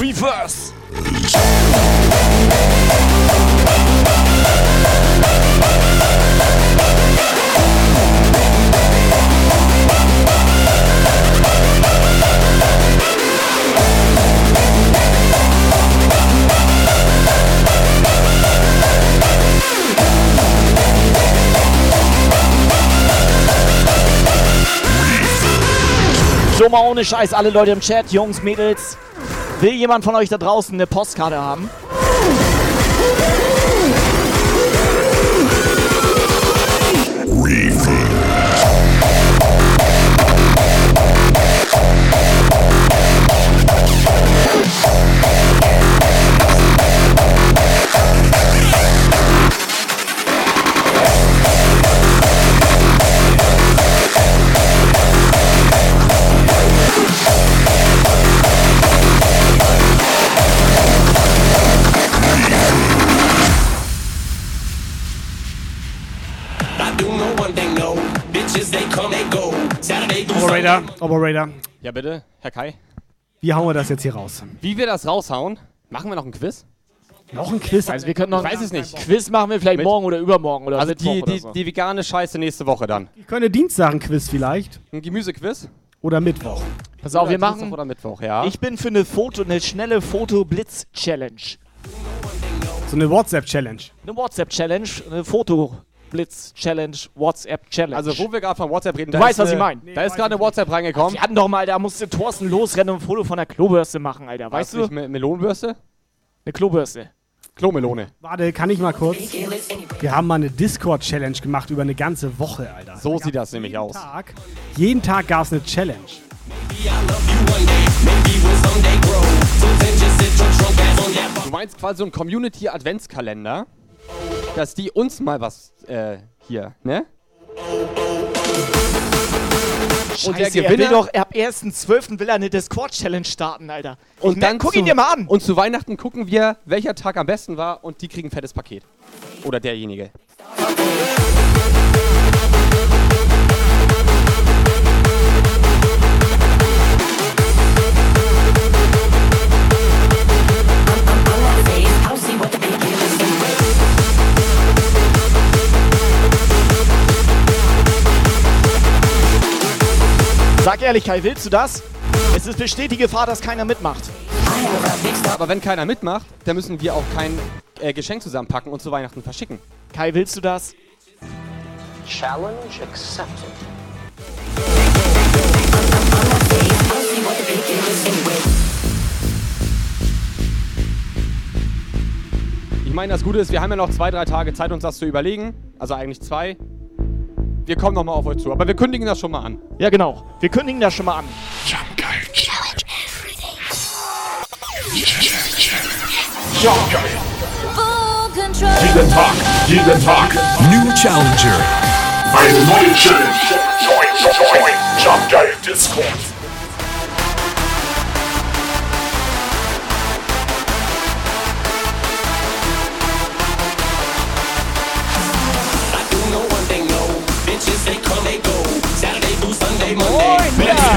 Reverse. So mal ohne Scheiß, alle Leute im Chat, Jungs, Mädels. Will jemand von euch da draußen eine Postkarte haben? I Operator, Operator. Ja, bitte, Herr Kai. Wie hauen wir das jetzt hier raus? Wie wir das raushauen? Machen wir noch ein Quiz? Noch ein Quiz? Also wir können noch Ich weiß es nicht. Quiz machen wir vielleicht Mit- morgen oder übermorgen oder Also die, oder die, so. die vegane Scheiße nächste Woche dann. Ich könnte Dienstag ein Quiz vielleicht. Ein Gemüsequiz? Oder Mittwoch. Pass auf, Oder wir Dienstag machen. Oder Mittwoch, ja. Ich bin für eine Foto, eine schnelle Foto-Blitz-Challenge. So eine WhatsApp-Challenge. Eine WhatsApp-Challenge, eine Foto-Blitz-Challenge, WhatsApp-Challenge. also, wo wir gerade von WhatsApp reden, Du da weißt, ist was ich eine- meine. Da ist gerade eine WhatsApp reingekommen. Wir hatten doch mal, da musste Thorsten losrennen und ein Foto von der Klobürste machen, Alter. Weißt du? Nicht Me Melonenbürste? Eine Klobürste. Klomelone. Warte, kann ich mal kurz? Wir haben mal eine Discord-Challenge gemacht über eine ganze Woche, Alter. So sieht das nämlich aus. Tag, jeden Tag gab es eine Challenge. Du meinst quasi so ein Community-Adventskalender, dass die uns mal was äh, hier, ne? Scheiße, der er will Gewinner- doch, ab 1.12. will er eine Discord-Challenge starten, Alter. Und ich dann guck zu- ihn dir mal an. Und zu Weihnachten gucken wir, welcher Tag am besten war und die kriegen ein fettes Paket. Oder derjenige. Sag ehrlich, Kai, willst du das? Es ist besteht die Gefahr, dass keiner mitmacht. Aber wenn keiner mitmacht, dann müssen wir auch kein äh, Geschenk zusammenpacken und zu Weihnachten verschicken. Kai, willst du das? Challenge accepted. Ich meine, das Gute ist, wir haben ja noch zwei, drei Tage Zeit, uns das zu überlegen. Also eigentlich zwei. Wir kommen nochmal auf euch zu. Aber wir kündigen das schon mal an. Ja, genau. Wir kündigen das schon mal an. Full control. Jeden Tag, jeden Tag. New Challenger. Eine neue Challenge. Join, join, Jump Geil Discord.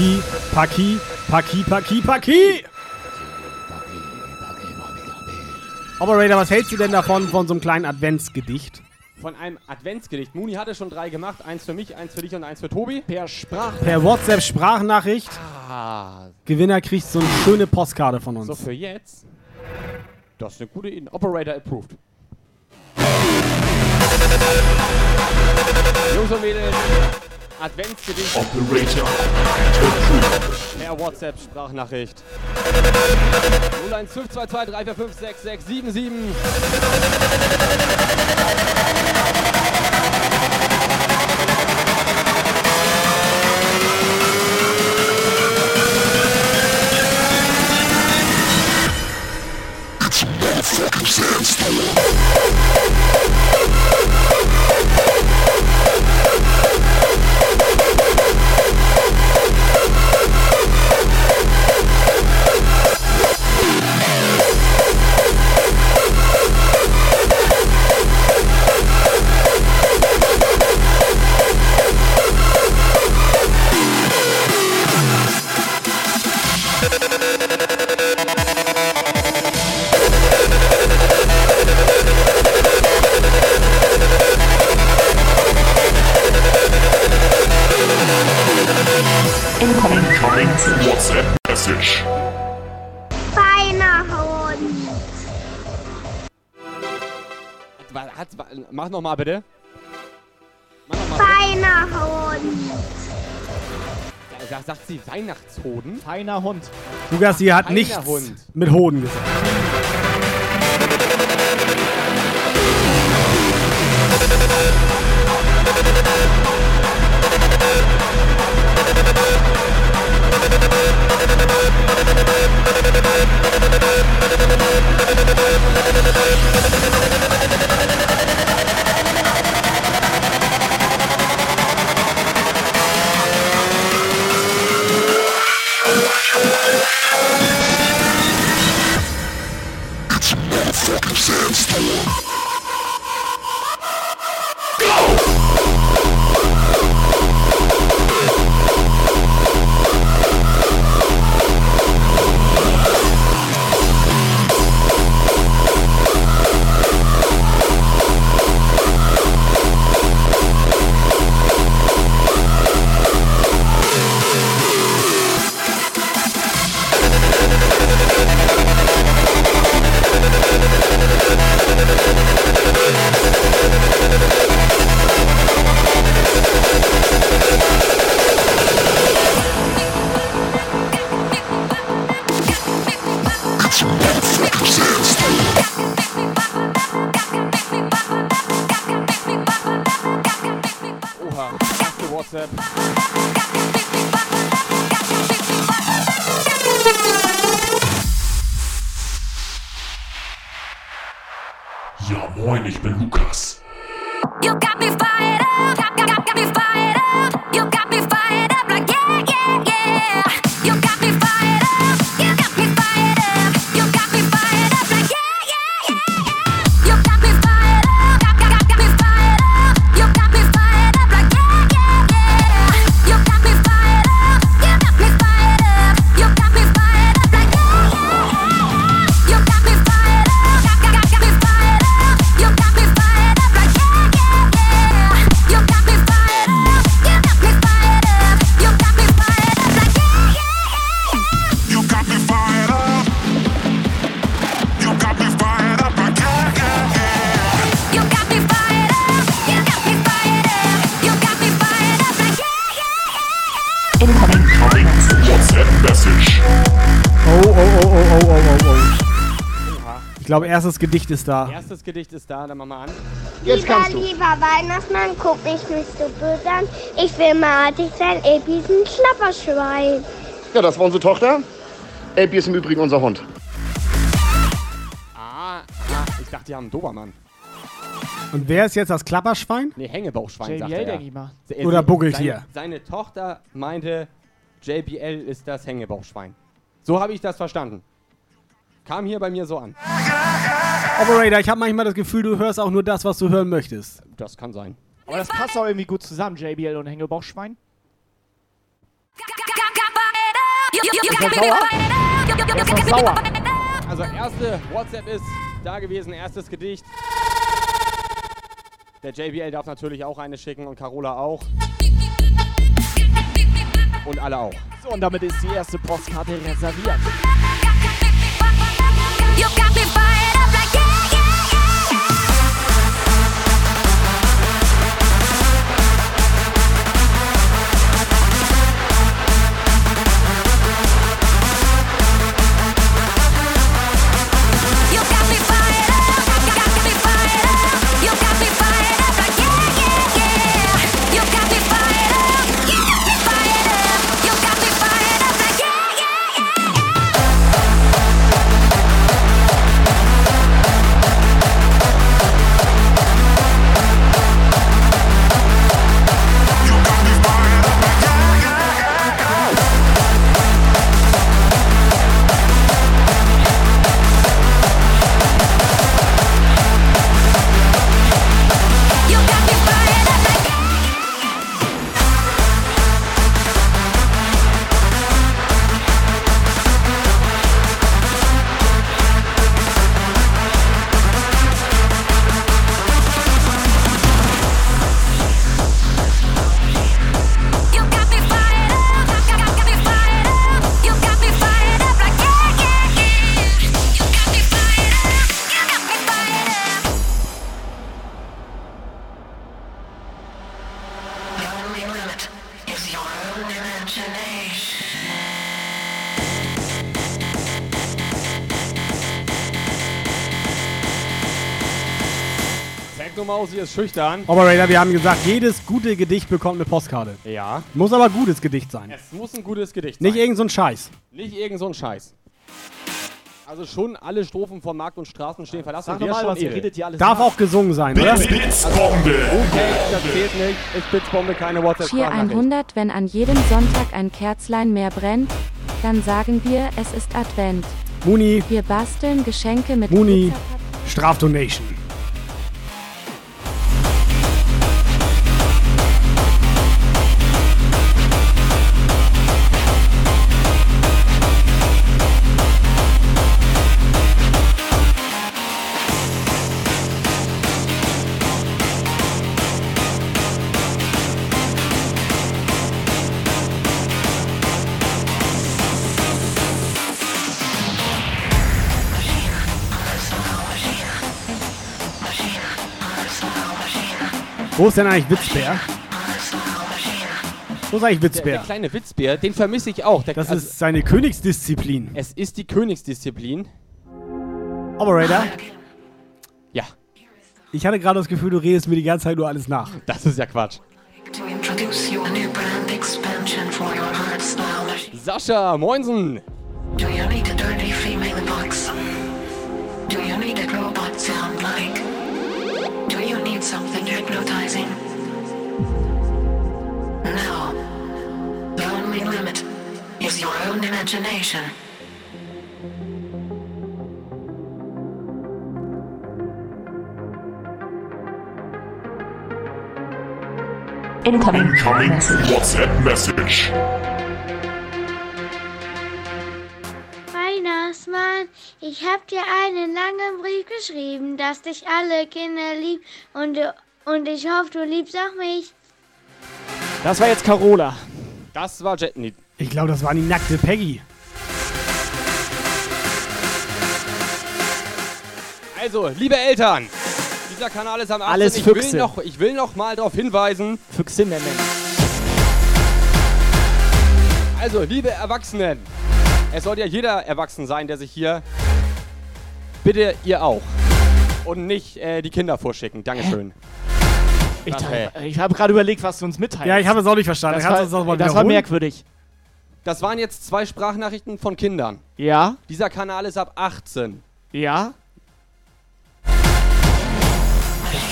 Paki, Paki, Paki, Paki, Paki. Operator, was hältst du denn davon, von so einem kleinen Adventsgedicht? Von einem Adventsgedicht. Muni hatte schon drei gemacht. Eins für mich, eins für dich und eins für Tobi. Per Sprach. Per WhatsApp-Sprachnachricht. Ah, Gewinner kriegt so eine schöne Postkarte von uns. so für jetzt. Das ist eine gute Idee. Operator approved. Jungs und Mädels, Adventsgedicht. Operator per WhatsApp-Sprachnachricht. 015223456677. Mach nochmal bitte. Feiner Hund. Da sagt sie Weihnachtshoden. Feiner Hund. Lukas, sie hat Feiner nichts Hund. mit Hoden gesagt. Erstes Gedicht ist da. Erstes Gedicht ist da, dann machen wir an. Jetzt lieber, kannst du. lieber Weihnachtsmann, guck mich nicht so böse an. Ich will mal artig sein, Epi ist ein Schlapperschwein. Ja, das war unsere Tochter. Elbi ist im Übrigen unser Hund. Ah, ah, ich dachte, die haben einen Dobermann. Und wer ist jetzt das Klapperschwein? Nee, Hängebauchschwein, sagt JBL, er. denke ich mal. Er- Oder buckelt seine, hier. Seine Tochter meinte, JBL ist das Hängebauchschwein. So habe ich das verstanden. Kam hier bei mir so an. Operator, ich habe manchmal das Gefühl, du hörst auch nur das, was du hören möchtest. Das kann sein. Aber das passt auch irgendwie gut zusammen, JBL und Hängebauchschwein. Ist er sauer? Ist doch sauer. Also erste WhatsApp ist da gewesen, erstes Gedicht. Der JBL darf natürlich auch eine schicken und Carola auch. Und alle auch. So, und damit ist die erste Postkarte reserviert. Technomausi ist schüchtern. Operator, wir haben gesagt, jedes gute Gedicht bekommt eine Postkarte. Ja. Muss aber gutes Gedicht sein. Es muss ein gutes Gedicht sein. Nicht irgend so ein Scheiß. Nicht irgend so ein Scheiß. Also schon alle Strophen von Markt und Straßen stehen verlassen. Sag mal, was ihr redet hier alles Darf nach. auch gesungen sein, oder? Blitzbombe. Okay, das zählt nicht. Ist Blitzbombe keine whatsapp Schier 100, wenn an jedem Sonntag ein Kerzlein mehr brennt, dann sagen wir, es ist Advent. Muni, Wir basteln Geschenke mit Muni. Strafdonation. Wo ist denn eigentlich Witzbär? Wo ist eigentlich Der, der Witzbär? kleine Witzbär, den vermisse ich auch. Der, Das also, ist seine Königsdisziplin. es ist die Königsdisziplin. Operator, Ja, ich hatte gerade das Gefühl, du redest mir die ganze Zeit nur alles nach. das ist ja Quatsch. Sascha, moinsen. Do you need a dirty female box? Do you need a robot sound like? Do you need something hypnotizing? No. The only limit is your own imagination. Incoming. Incoming WhatsApp Message. Weihnachtsmann, ich hab dir einen langen Brief geschrieben, dass dich alle Kinder lieb und, und ich hoffe, du liebst auch mich. Das war jetzt Carola. Das war Jet. Nee, Ich glaube, das war die nackte Peggy. Also, liebe Eltern, dieser Kanal ist am 18. Alles ich, will noch, ich will noch mal darauf hinweisen. Füchse nennen. Also, liebe Erwachsenen, es soll ja jeder erwachsen sein, der sich hier Bitte ihr auch. Und nicht äh, die Kinder vorschicken. Dankeschön. Ich, hey. ich habe gerade überlegt, was du uns mitteilst. Ja, ich habe es auch nicht verstanden. Das, war, das war merkwürdig. Das waren jetzt zwei Sprachnachrichten von Kindern. Ja. Dieser Kanal ist ab 18. Ja.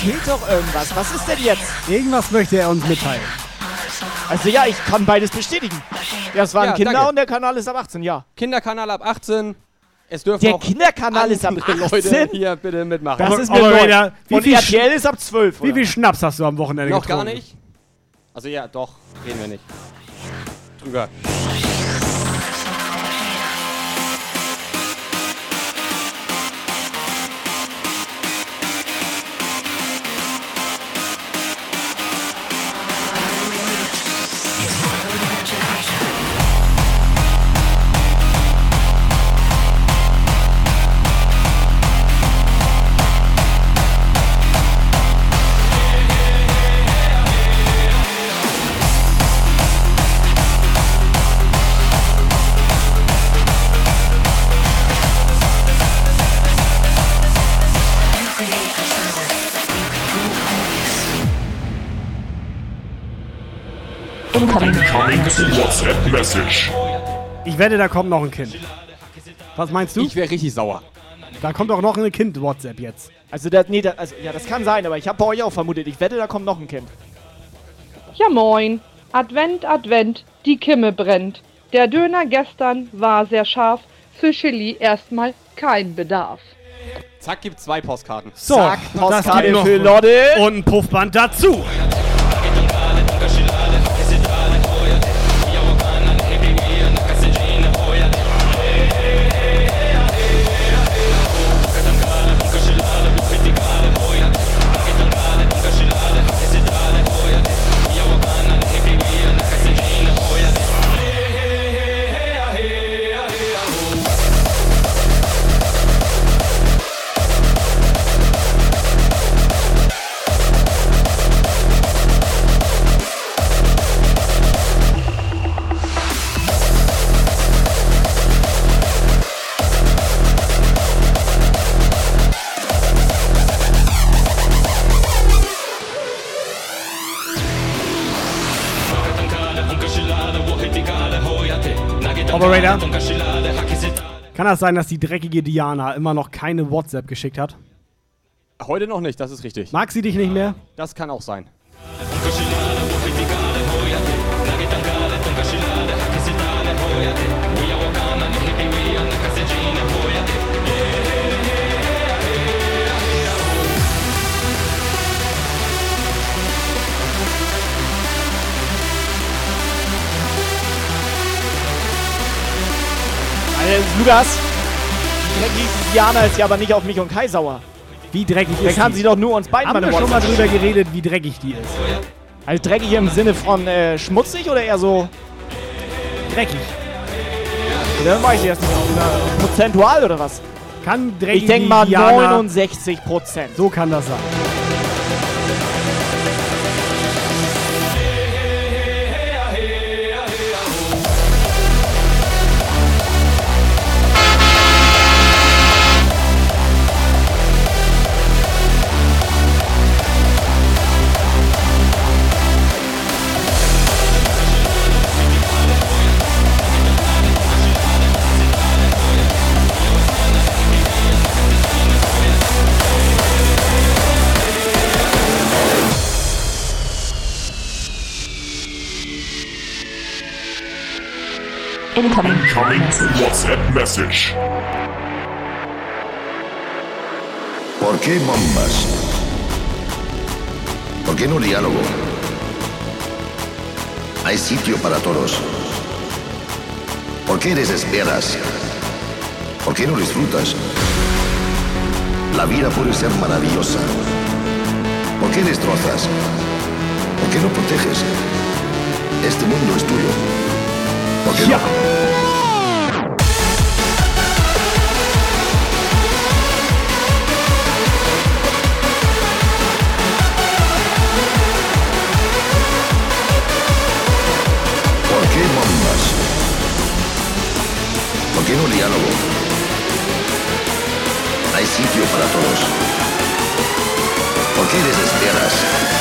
Fehlt doch irgendwas. Was ist denn jetzt? Irgendwas möchte er uns mitteilen. Also ja, ich kann beides bestätigen. Das waren Ja, Kinder danke. und der Kanal ist ab 18, ja. Kinderkanal ab 18. Es dürfen Der auch Kinderkanal ist ab andere 18? Leute hier bitte mitmachen. Das ist mir neu. wieder- wie viel RTL ist ab 12, Wie viel Schnaps hast du am Wochenende Noch getrunken? gar nicht? Also ja, doch, reden wir nicht. Drüber. Incoming. Incoming WhatsApp Message. Ich wette, da kommt noch ein Kind. Was meinst du? Ich wäre richtig sauer. Da kommt auch noch ein Kind WhatsApp jetzt. Also, das, nee, das, also, ja, das kann sein, aber ich habe bei euch auch vermutet. Ich wette, da kommt noch ein Kind. Ja moin. Advent, Advent, die Kimme brennt. Der Döner gestern war sehr scharf, für Chili erstmal kein Bedarf. Zack, gibt zwei Postkarten. So, Zack, das Postkarte gibt noch für Lotte. und ein Puffband dazu. Operator. Kann das sein, dass die dreckige Diana immer noch keine WhatsApp geschickt hat? Heute noch nicht, das ist richtig. Mag sie dich nicht mehr? Das kann auch sein. Lukas, die dreckige Diana ist ja aber nicht auf mich und Kai sauer. Wie dreckig Dann ist kann die? sie doch nur uns beiden Haben mal wir schon mal drüber geredet, wie dreckig die ist? Also dreckig im Sinne von äh, schmutzig oder eher so... Dreckig. Dann weiß ich jetzt nicht. Oder prozentual oder was? Kann dreckige Ich denke mal Diana... 69 Prozent. So kann das sein. Incoming. Incoming WhatsApp Message. ¿Por qué bombas? ¿Por qué no diálogo? Hay sitio para todos. ¿Por qué desesperas? ¿Por qué no disfrutas? La vida puede ser maravillosa. ¿Por qué destrozas? ¿Por qué no proteges? Este mundo es tuyo. Porque ya. No. Tiene no diálogo? Hay sitio para todos. ¿Por qué desesperas?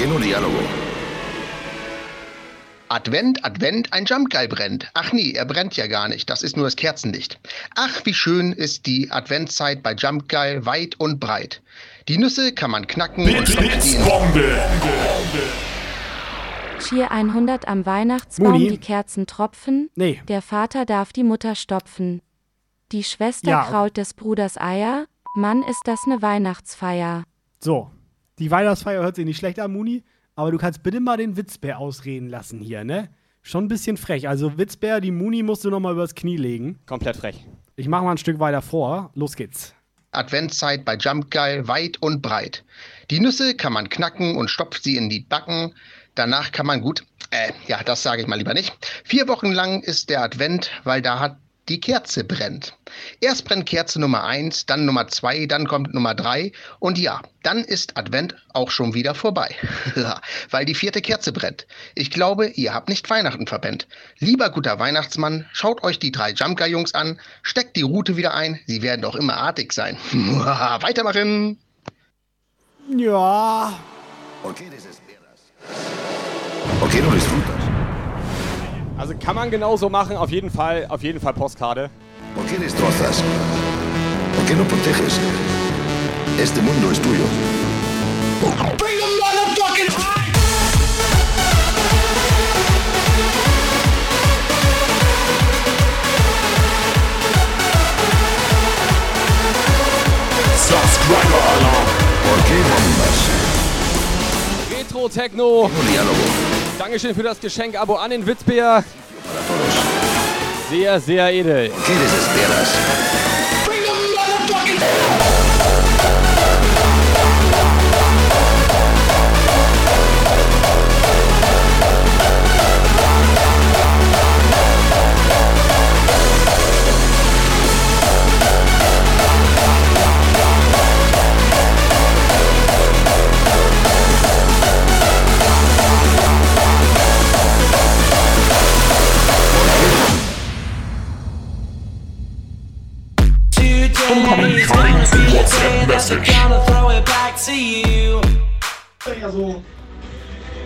No diálogo? Advent, Advent, ein Jumpgeil brennt. Ach nee, er brennt ja gar nicht. Das ist nur das Kerzenlicht. Ach, wie schön ist die Adventszeit bei Jumpgeil weit und breit. Die Nüsse kann man knacken und stopft sie in Cheer 100 am Weihnachtsbaum, Moni? die Kerzen tropfen. Nee. Der Vater darf die Mutter stopfen. Die Schwester Ja. kraut des Bruders Eier. Mann, ist das ne Weihnachtsfeier. So, die Weihnachtsfeier hört sich nicht schlecht an, Muni, aber du kannst bitte mal den Witzbär ausreden lassen hier, ne? Schon ein bisschen frech. Also Witzbär, die Muni musst du noch mal übers Knie legen. Komplett frech. Ich mach mal ein Stück weiter vor. Los geht's. Adventszeit bei Jumpgeil weit und breit. Die Nüsse kann man knacken und stopft sie in die Backen. Danach kann man gut, äh, ja, das sage ich mal lieber nicht. Vier Wochen lang ist der Advent, weil da hat die Kerze brennt. Erst brennt Kerze Nummer eins, dann Nummer zwei, dann kommt Nummer drei und ja, dann ist Advent auch schon wieder vorbei, weil die vierte Kerze brennt. Ich glaube, ihr habt nicht Weihnachten verpennt. Lieber guter Weihnachtsmann, schaut euch die drei Jumpguy-Jungs an, steckt die Route wieder ein, sie werden doch immer artig sein. Weitermachen! Ja. ¿Por qué desesperas? ¿Por qué no disfrutas? Also kann man genauso machen, auf jeden Fall, auf jeden Fall Postkarte. ¿Por qué destrozas? ¿Por qué no proteges? Este mundo es tuyo. The motherfucking high! Subscriber Alarm. ¿Por qué bombas? Retro Techno. No diálogo. Dankeschön für das Geschenk. Abo an den Witzbär. Sehr, sehr edel. ¿Por qué desesperas? Bring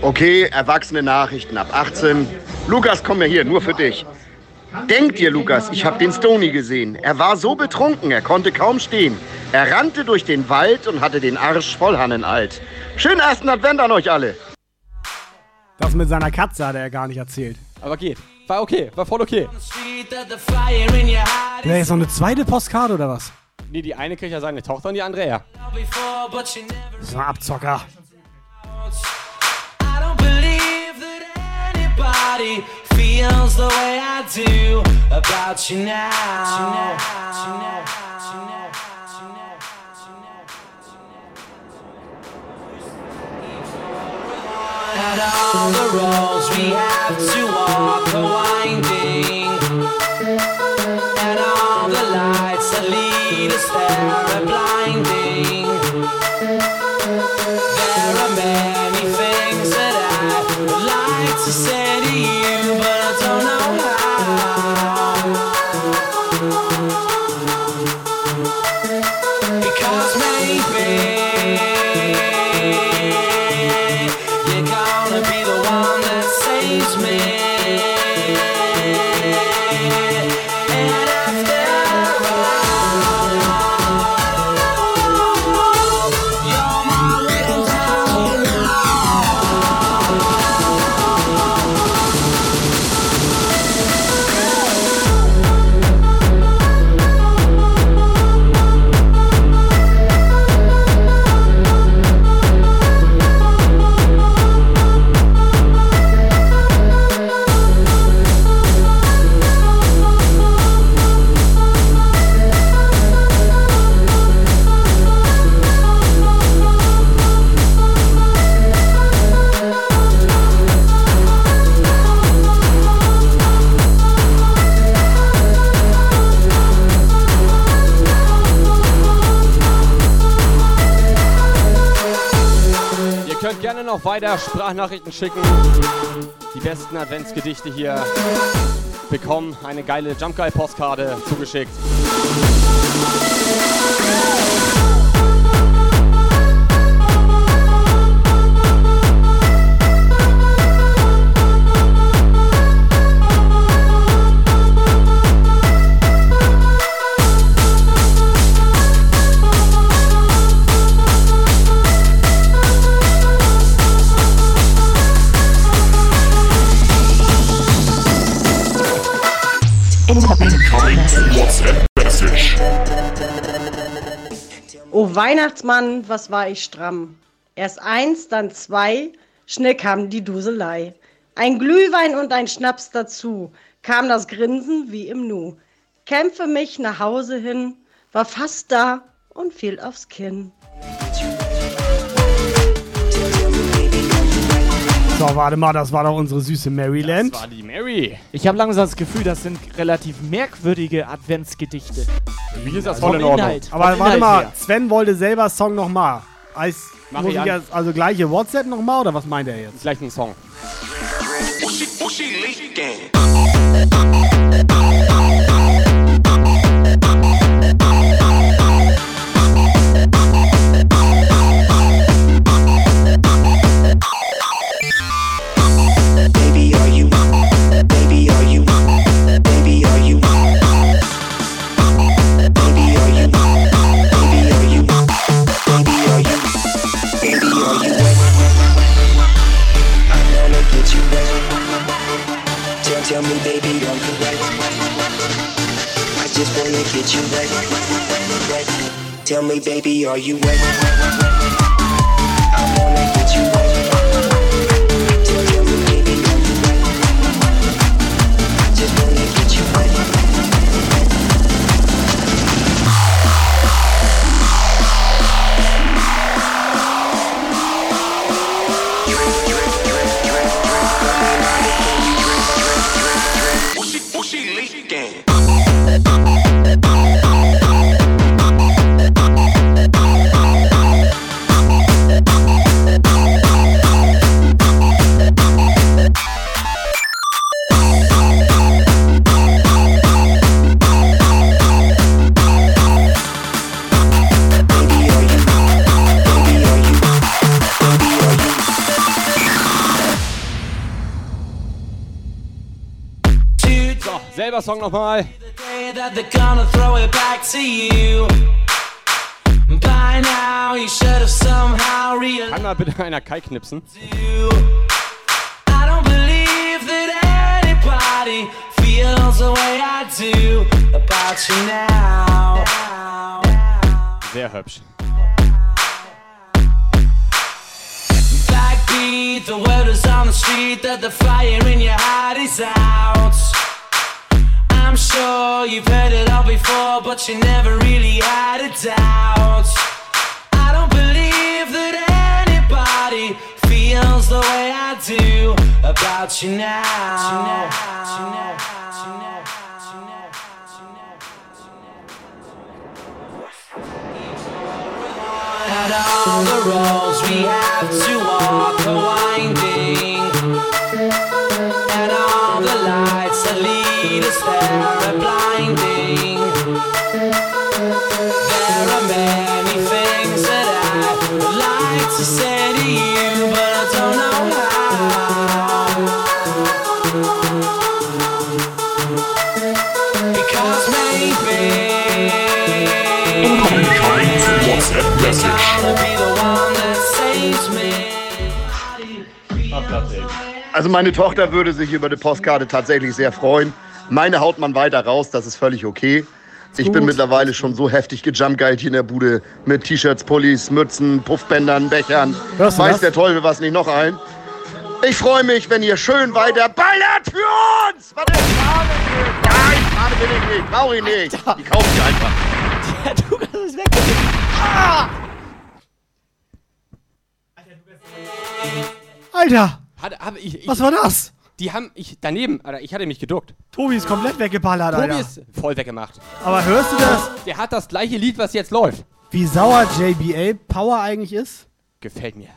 Okay, erwachsene Nachrichten ab 18. Lukas, komm mir hier, nur für dich. Denk dir, Lukas, ich habe den Stony gesehen. Er war so betrunken, er konnte kaum stehen. Er rannte durch den Wald und hatte den Arsch voll Hannenalt. Schönen ersten Advent an euch alle. Das mit seiner Katze hat er ja gar nicht erzählt. Aber geht. War okay, war voll okay. Er jetzt noch eine zweite Postkarte oder was? Nee, die eine kriegt ja seine Tochter und die andere er. Ist ein Abzocker. I don't believe that anybody feels the way I do about you now. And all the roads we have to walk are winding, and all the lights that lead us there are blinding. Sprachnachrichten schicken. Die besten Adventsgedichte hier bekommen eine geile Jump Guy Postkarte zugeschickt. Weihnachtsmann, was war ich stramm. Erst eins, dann zwei, schnell kam die Duselei. Ein Glühwein und ein Schnaps dazu, kam das Grinsen wie im Nu. Kämpfe mich nach Hause hin, war fast da und fiel aufs Kinn. So, warte mal, das war doch unsere süße Maryland. Das war die Mary. Ich habe langsam das Gefühl, das sind relativ merkwürdige Adventsgedichte. Wie ist das voll in Ordnung? Inhalt, Aber warte Inhalt mal, her. Sven wollte selber Song nochmal. Als, Mach muss ich an. jetzt, also gleiche WhatsApp nochmal oder was meint er jetzt? Gleich einen Song. Baby, wanna get you wet. Tell me, baby, are you wet? Anybody feels the way I do about you now. Sehr hübsch. The word is on the street that the fire in your heart is out. I'm sure you've heard it all before, but you never really had a doubt. I don't believe that anybody feels the way I do about you now. At all the roads we have to walk Also meine Tochter würde sich über die Postkarte tatsächlich sehr freuen. Meine haut man weiter raus, das ist völlig okay. Ich bin mittlerweile schon so heftig gejumpgeilt hier in der Bude mit T-Shirts, Pullis, Mützen, Puffbändern, Bechern. Hörst du Weiß das? der Teufel was nicht noch ein. Ich freue mich, wenn ihr schön weiter ballert für uns! Warte, Schade Nein, Schade will ich nicht, brauche ich nicht. Die kaufe ich einfach. Der Lukas ist weg. Ah! Alter! Hatte, hab ich, ich, Was war das? Die haben, ich, daneben, Alter, ich hatte mich geduckt. Tobi ist komplett weggeballert, Tobi Alter. ist voll weggemacht. Aber hörst du das? Der hat das gleiche Lied, was jetzt läuft. Wie sauer JBL Power eigentlich ist? Gefällt mir.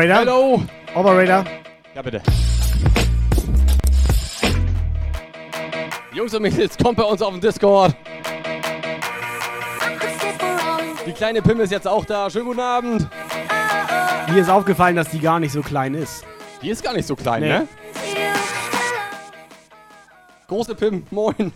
Operator? Hallo. Operator? Ja, bitte. Jungs und Mädels, kommt bei uns auf den Discord. Die kleine Pim ist jetzt auch da. Schönen guten Abend. Mir ist aufgefallen, dass die gar nicht so klein ist. Die ist gar nicht so klein, Nee. ne? Große Pim, moin.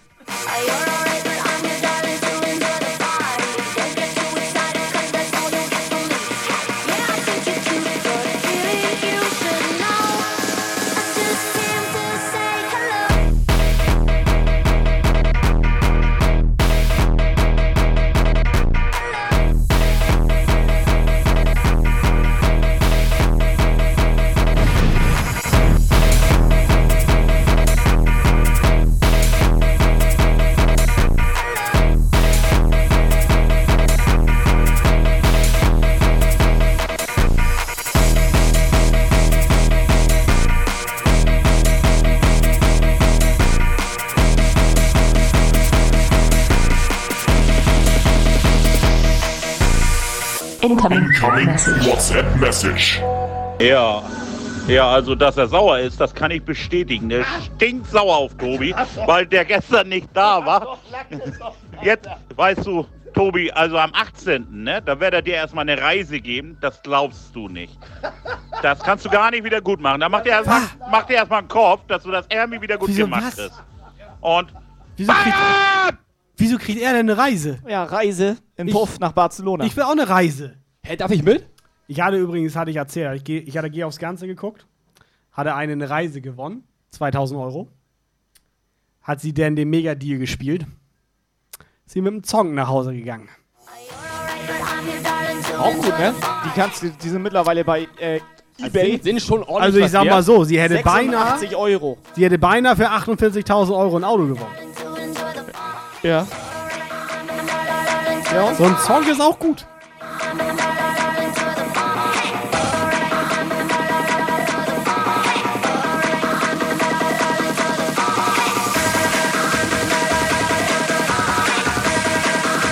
Incoming Message. WhatsApp Message. Ja. Ja, also dass er sauer ist, das kann ich bestätigen. Der stinkt sauer auf Tobi, weil der gestern nicht da war. Jetzt, weißt du, Tobi, also am 18., ne, da wird er dir erstmal eine Reise geben, das glaubst du nicht. Das kannst du gar nicht wieder gut machen. Da macht er erstmal macht er erstmal einen Kopf, dass du das irgendwie wieder gut Wieso gemacht was? hast. Und Wieso wieso kriegt er denn eine Reise? Ja, Reise im Puff nach Barcelona. Ich will auch eine Reise. Hä, darf ich mit? Ich hatte übrigens, hatte ich erzählt, ich, geh, ich hatte Geh aufs Ganze geguckt, hatte eine, eine Reise gewonnen, 2000 Euro. Hat sie denn den Mega-Deal gespielt. Sie mit dem Song nach Hause gegangen. Auch gut, ne? Die kannst du, die sind mittlerweile bei äh, eBay. sind- sind schon ordentlich Also ich sag mal so, sie hätte beinahe, 86 Euro. sie hätte beinahe für 48.000 Euro ein Auto gewonnen. Ja. So ein Song ist auch gut.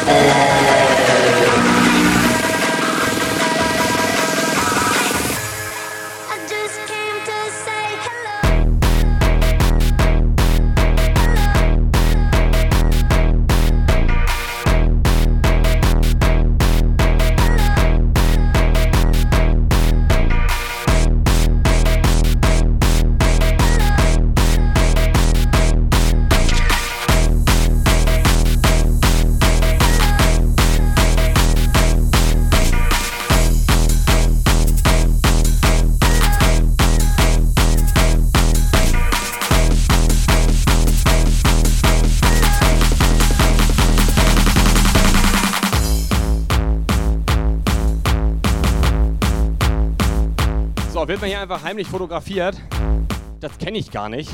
So, einfach heimlich fotografiert? Das kenne ich gar nicht.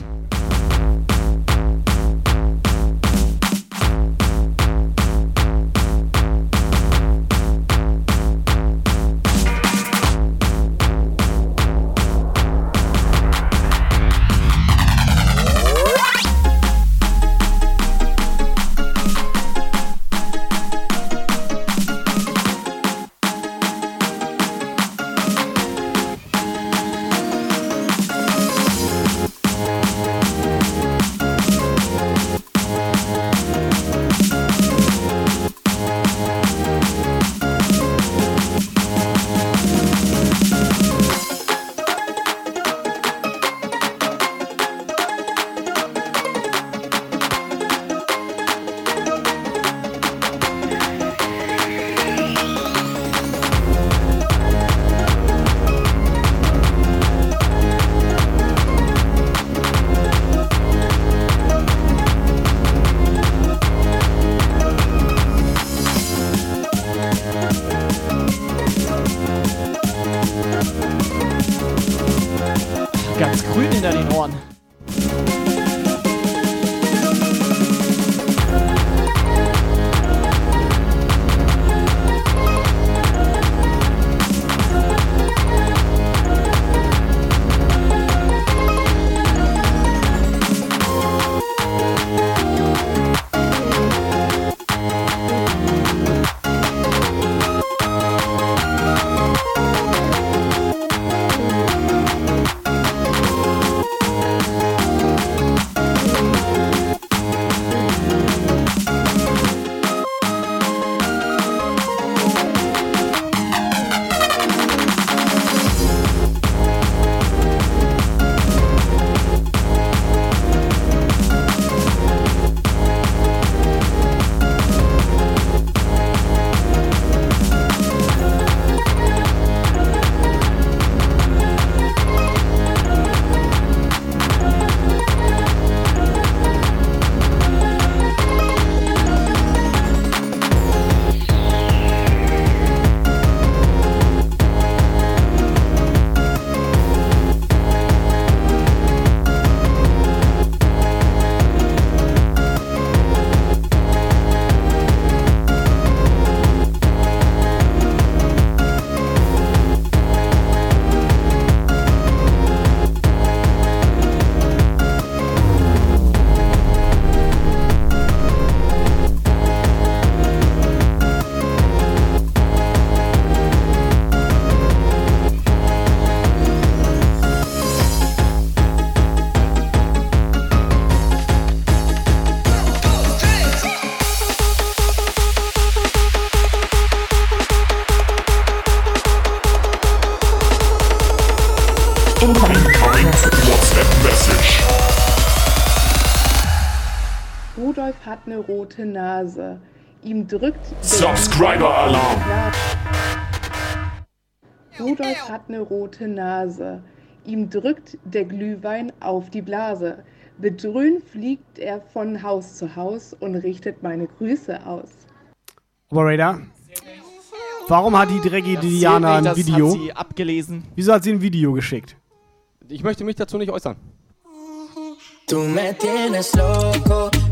Rote Nase. Ihm drückt. der- Subscriber Alarm. Rudolf hat eine rote Nase. Ihm drückt der Glühwein auf die Blase. Bedröhnt fliegt er von Haus zu Haus und richtet meine Grüße aus. Operator. Warum hat die dreckige Diana ein Video? hat sie abgelesen. Wieso hat sie ein Video geschickt? Ich möchte mich dazu nicht äußern. Tú me tienes loco,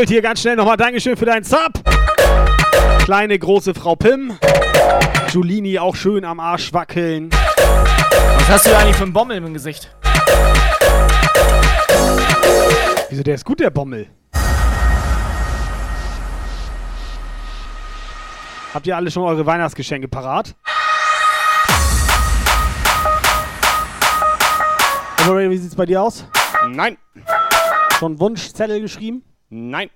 So, buckelt hier ganz schnell nochmal Dankeschön für deinen Sub. Kleine, große Frau Pim. Julini auch schön am Arsch wackeln. Was hast du eigentlich für einen Bommel im Gesicht? Wieso, der ist gut, der Bommel. Habt ihr alle schon eure Weihnachtsgeschenke parat? Aber wie sieht's bei dir aus? Nein. Schon Wunschzettel geschrieben? Nein.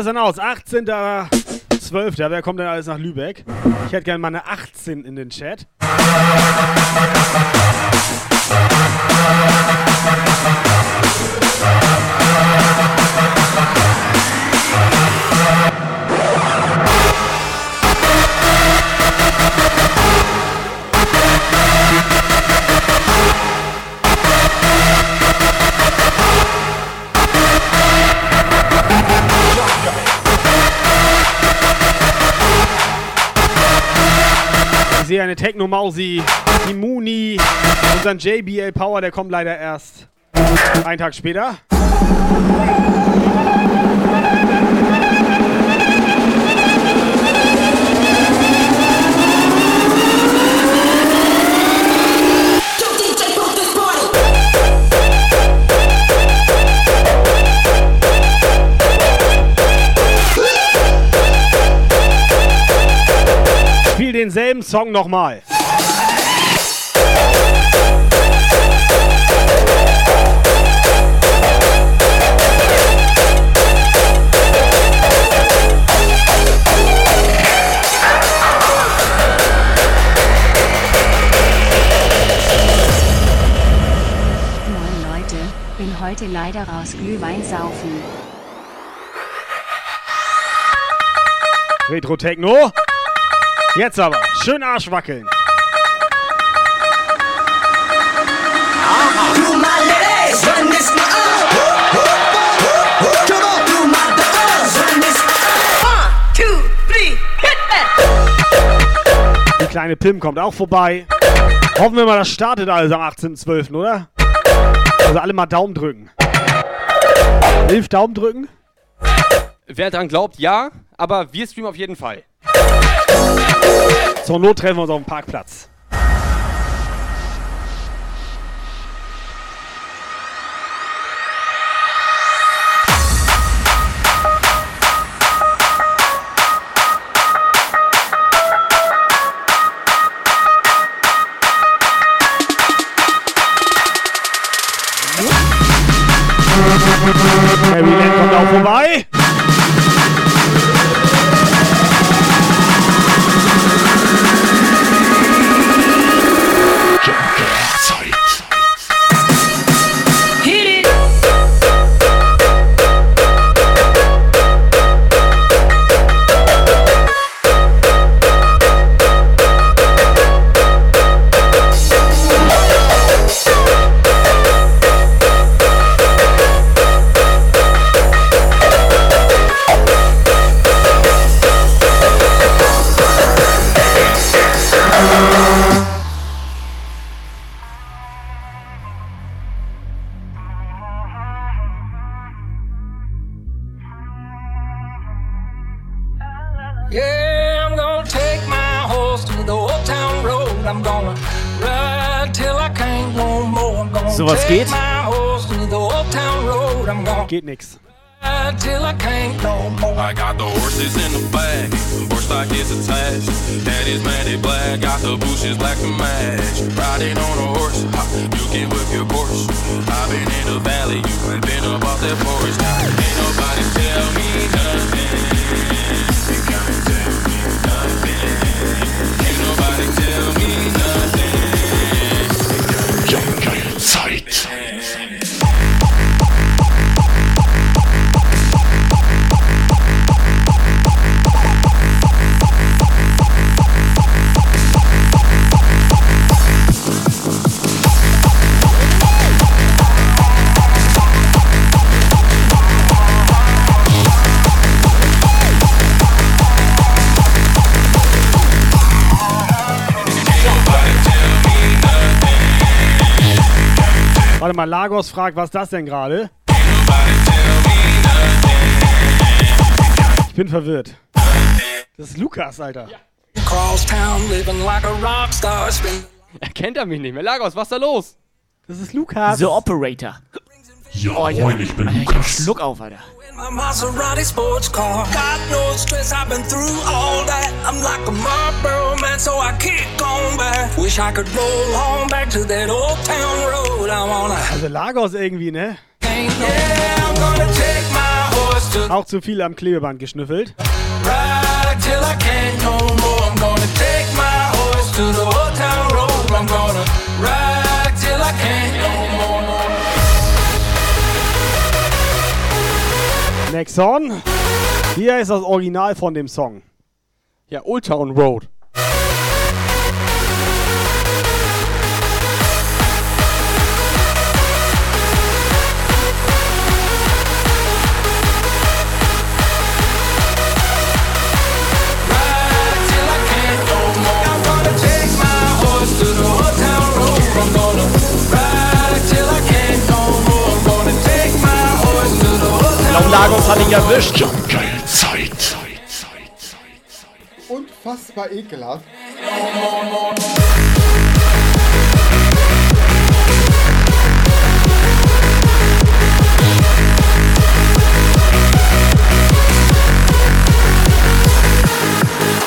es denn aus? 18.12. Wer kommt denn alles nach Lübeck? Ich hätte gerne mal eine 18 in den Chat. Musik sehe eine Techno-Mausi, die Muni, unseren JBL Power, der kommt leider erst einen Tag später. Spiel denselben Song nochmal. Moin Leute, bin heute leider raus Glühwein saufen. Retro Techno. Jetzt aber, schön Arsch wackeln. Die kleine Pim kommt auch vorbei. Hoffen wir mal, das startet alles am 18.12., oder? Also alle mal Daumen drücken. Elf Daumen drücken? Wer dran glaubt, ja, aber wir streamen auf jeden Fall. Zur Not treffen wir uns auf dem Parkplatz. Geht nix. till I can't no more. I got the horses in the bag, horse stock is attached. Daddy's matted black, got the bushes black to match. Mal, Lagos fragt, was ist das denn gerade? Ich bin verwirrt. Das ist Lukas, Alter. Cross town, living like a rock star. Spin Erkennt er mich nicht mehr? Lagos, was ist da los? Das ist Lukas. The Operator. Ja, Oh, ja. moin, ich bin Alter, Lukas. Schluck auf, Alter. my Maserati sports car. Got no stress, I've been through all that. I'm like a Marlboro man, so I kick on back. Wish I could roll on back to that old town road. I wanna. Also Lagos irgendwie, ne? Yeah, I'm gonna take my horse to Auch zu viel am Klebeband geschnüffelt. ride till I can't no more. I'm gonna take my horse to the Nexon. Hier ist das Original von dem Song. Ja, Old Town Road. Auf Lagos hatte ich erwischt. Zeit. Unfassbar ekelhaft.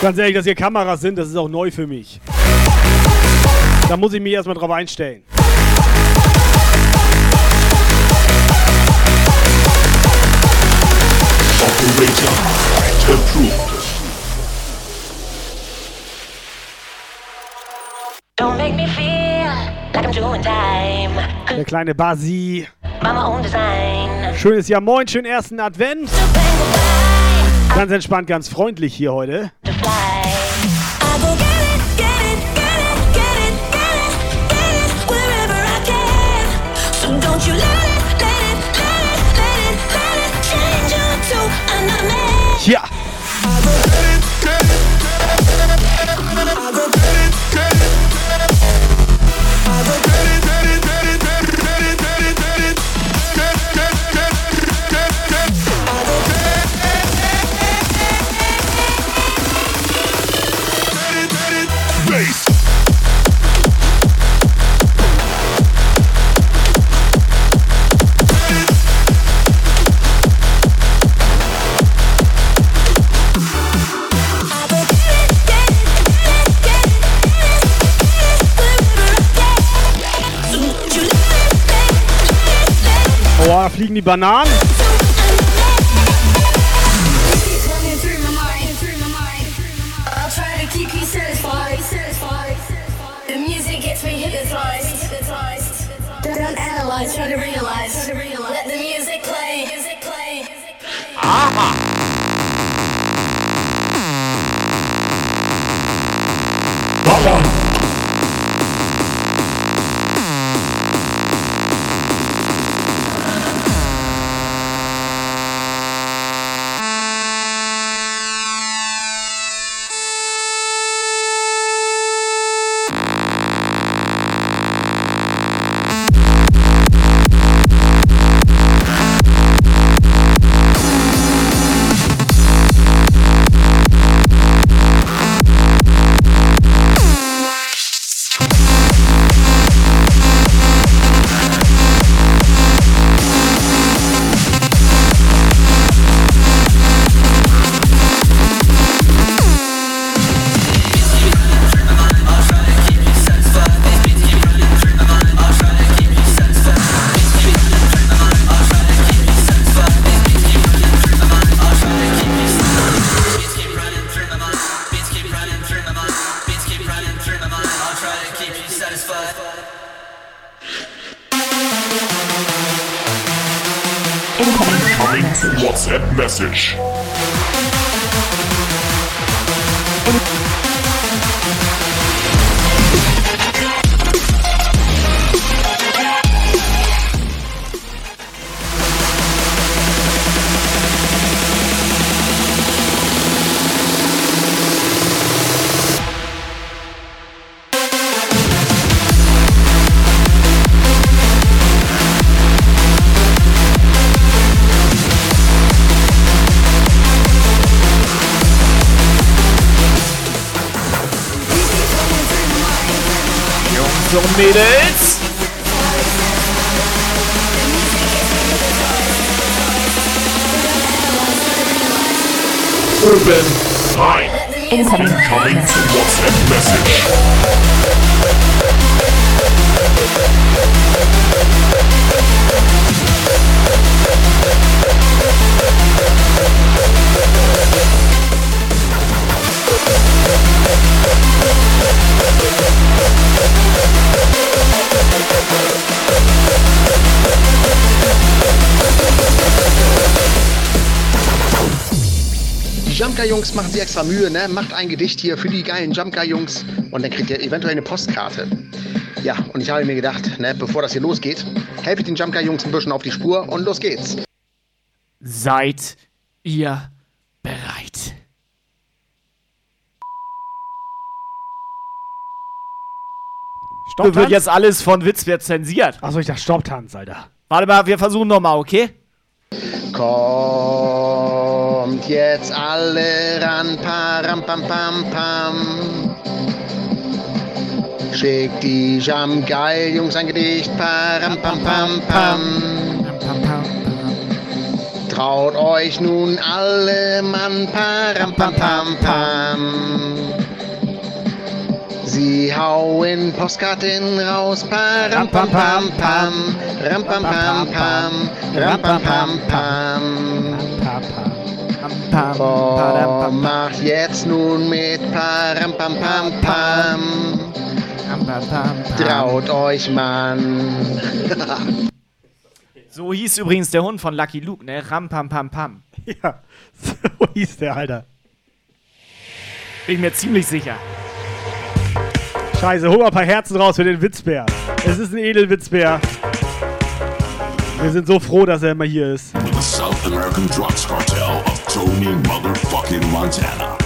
Ganz ehrlich, dass hier Kameras sind, das ist auch neu für mich. Da muss ich mich erstmal drauf einstellen. Operator approved. Don't make me feel like I'm doing time. Der kleine Basi. Schönes Jahr, moin, schönen ersten Advent. Ganz entspannt, ganz freundlich hier heute. Man. Da fliegen die Bananen. Extra Mühe, ne? Macht ein Gedicht hier für die geilen Jumpguy-Jungs und dann kriegt ihr eventuell eine Postkarte. Ja, und ich habe mir gedacht, ne, bevor das hier losgeht, helfe ich den Jumpguy-Jungs ein bisschen auf die Spur und los geht's. Seid ihr bereit? Stopptanz? Wird jetzt alles von Witz wird zensiert. Achso, ich dachte Stopptanz, Alter. Warte mal, wir versuchen nochmal, okay? Kommt jetzt alle ran, param pam pam pam. Schickt die Jam geil, Jungs, ein Gedicht, param pam pam pam. Traut euch nun alle Mann, param pam pam pam. Sie hauen Postkarten raus, param pam pam pam, ram pam pam pam, ram pam pam pam. Komm, mach jetzt nun mit, param pam pam pam. Traut euch, Mann. So hieß übrigens der Hund von Lucky Luke, ne? Ram pam pam pam. Ja, so hieß der, Alter. Bin ich mir ziemlich sicher. Scheiße, hol mal ein paar Herzen raus für den Witzbär. Es ist ein Edelwitzbär. Wir sind so froh, dass er immer hier ist. The South American Drugs Cartel of Motherfucking Montana.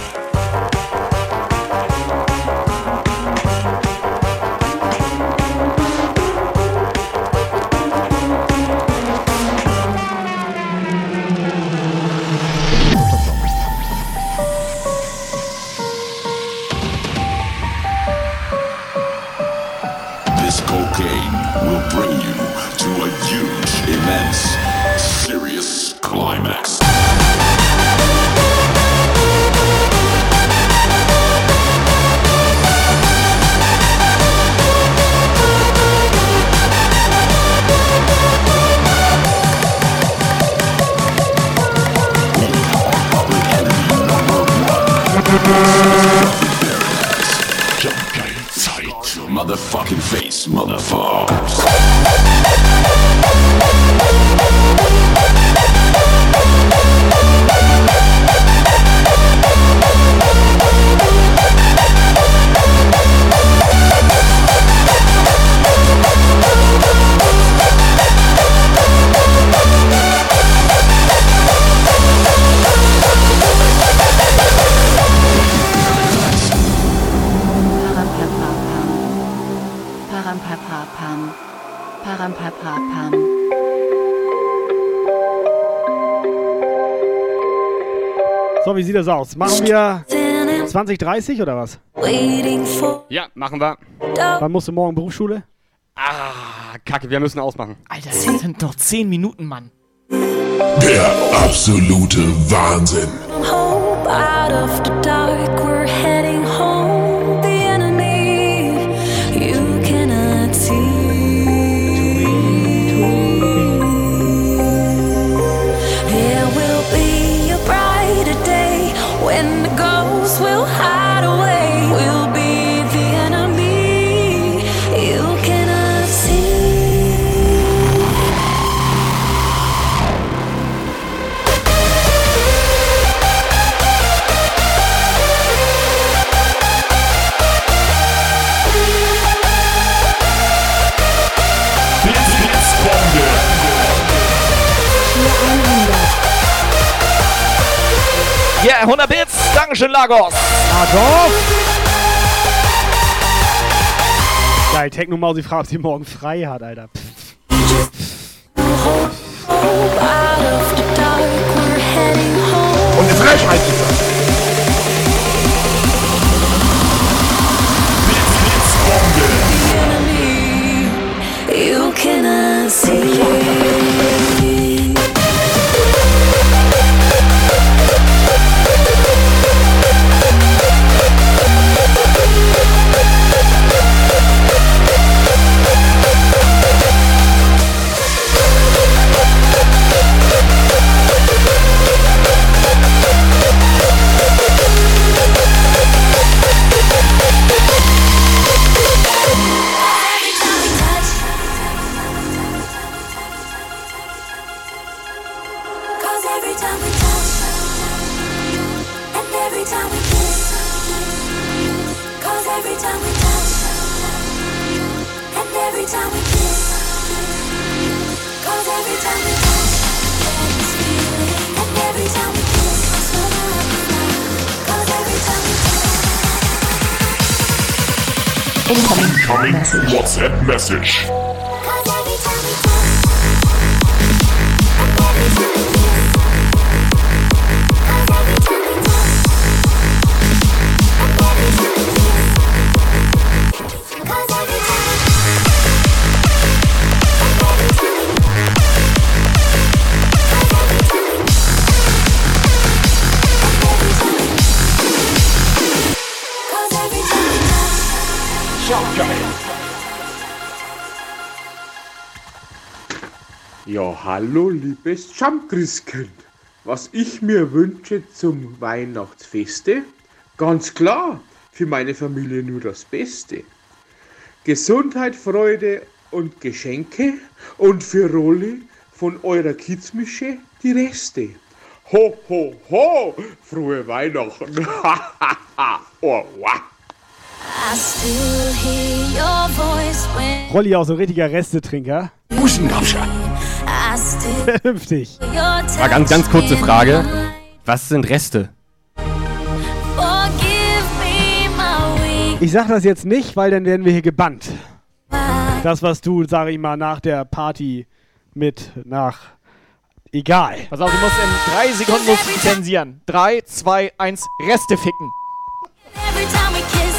Das aus? Machen wir 2030 oder was? Ja, machen wir. Wann musst du morgen Berufsschule? Ah, Kacke, wir müssen ausmachen. Alter, das sind noch 10 Minuten, Mann. Der absolute Wahnsinn. hope out of the dark. We're heading home. Dankeschön, Lagos. Adolf! Geil, Techno Mausi fragt, ob sie morgen frei hat, Alter. Pff. Und eine Frechheit message. Jump, jump. Ja, hallo, liebes Jumpchriskind. Was ich mir wünsche zum Weihnachtsfeste? Ganz klar, für meine Familie nur das Beste. Gesundheit, Freude und Geschenke und für Rolli von eurer Kidsmische die Reste. Ho, ho, ho! Frohe Weihnachten! oh, wow. Rolli auch so ein richtiger Restetrinker. Still Vernünftig. Mal ganz, ganz kurze Frage. Was sind Reste? Ich sag das jetzt nicht, weil dann werden wir hier gebannt. Das, was du, sag ich mal, nach der Party mit nach. Egal. Pass auf, du musst in drei Sekunden musst zensieren. Drei, zwei, eins, Reste ficken. Every time we kiss,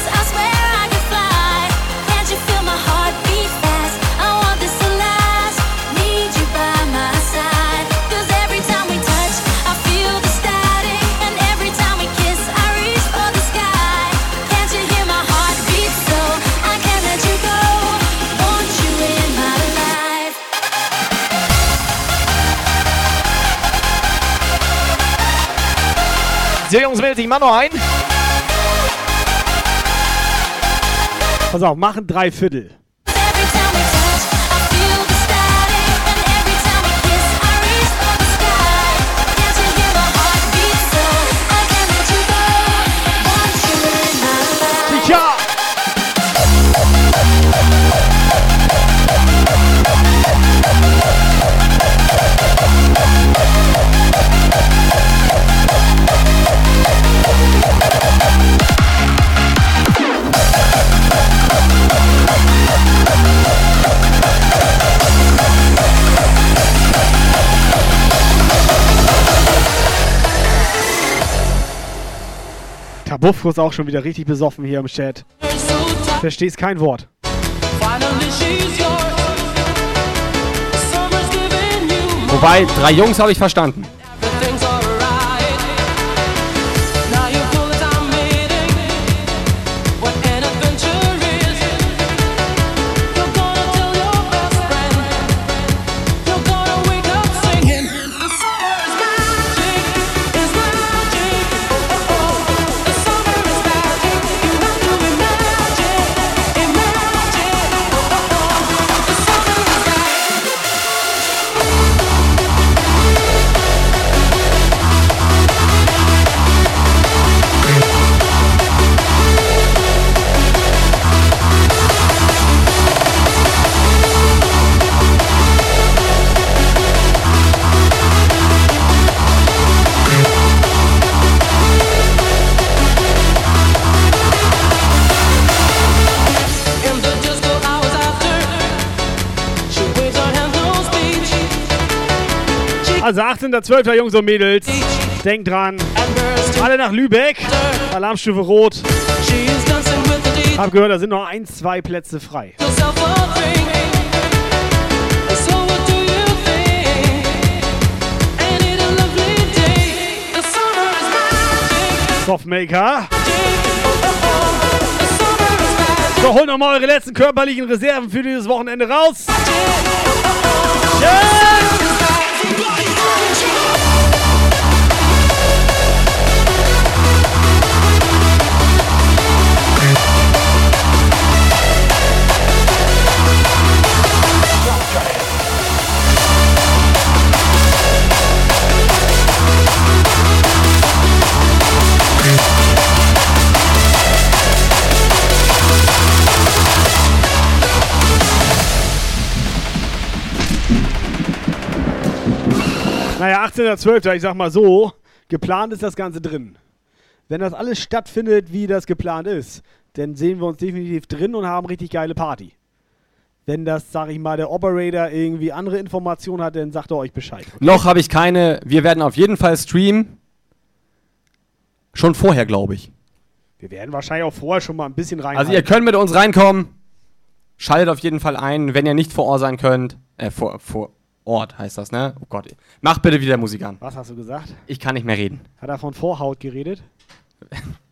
So, Jungs, Mädels, ich mach noch ein. Pass auf, machen drei Viertel. Kabuffro ist auch schon wieder richtig besoffen hier im Chat. Verstehst kein Wort. Wobei, drei Jungs habe ich verstanden. Also 18.12. Jungs und Mädels. Denkt dran. Alle nach Lübeck. Alarmstufe Rot. Hab gehört, da sind noch ein, zwei Plätze frei. Softmaker. So, holt nochmal eure letzten körperlichen Reserven für dieses Wochenende raus. Naja, 18.12., ich sag mal so, geplant ist das Ganze drin. Wenn das alles stattfindet, wie das geplant ist, dann sehen wir uns definitiv drin und haben richtig geile Party. Wenn das, sag ich mal, der Operator irgendwie andere Informationen hat, dann sagt er euch Bescheid. Noch habe ich keine. Wir werden auf jeden Fall streamen. Schon vorher, glaube ich. Wir werden wahrscheinlich auch vorher schon mal ein bisschen rein. Also ihr könnt mit uns reinkommen. Schaltet auf jeden Fall ein, wenn ihr nicht vor Ort sein könnt. Äh, vor, vor Ort heißt das, ne? Oh Gott. Macht bitte wieder Musik an. Was hast du gesagt? Ich kann nicht mehr reden. Hat er von Vorhaut geredet?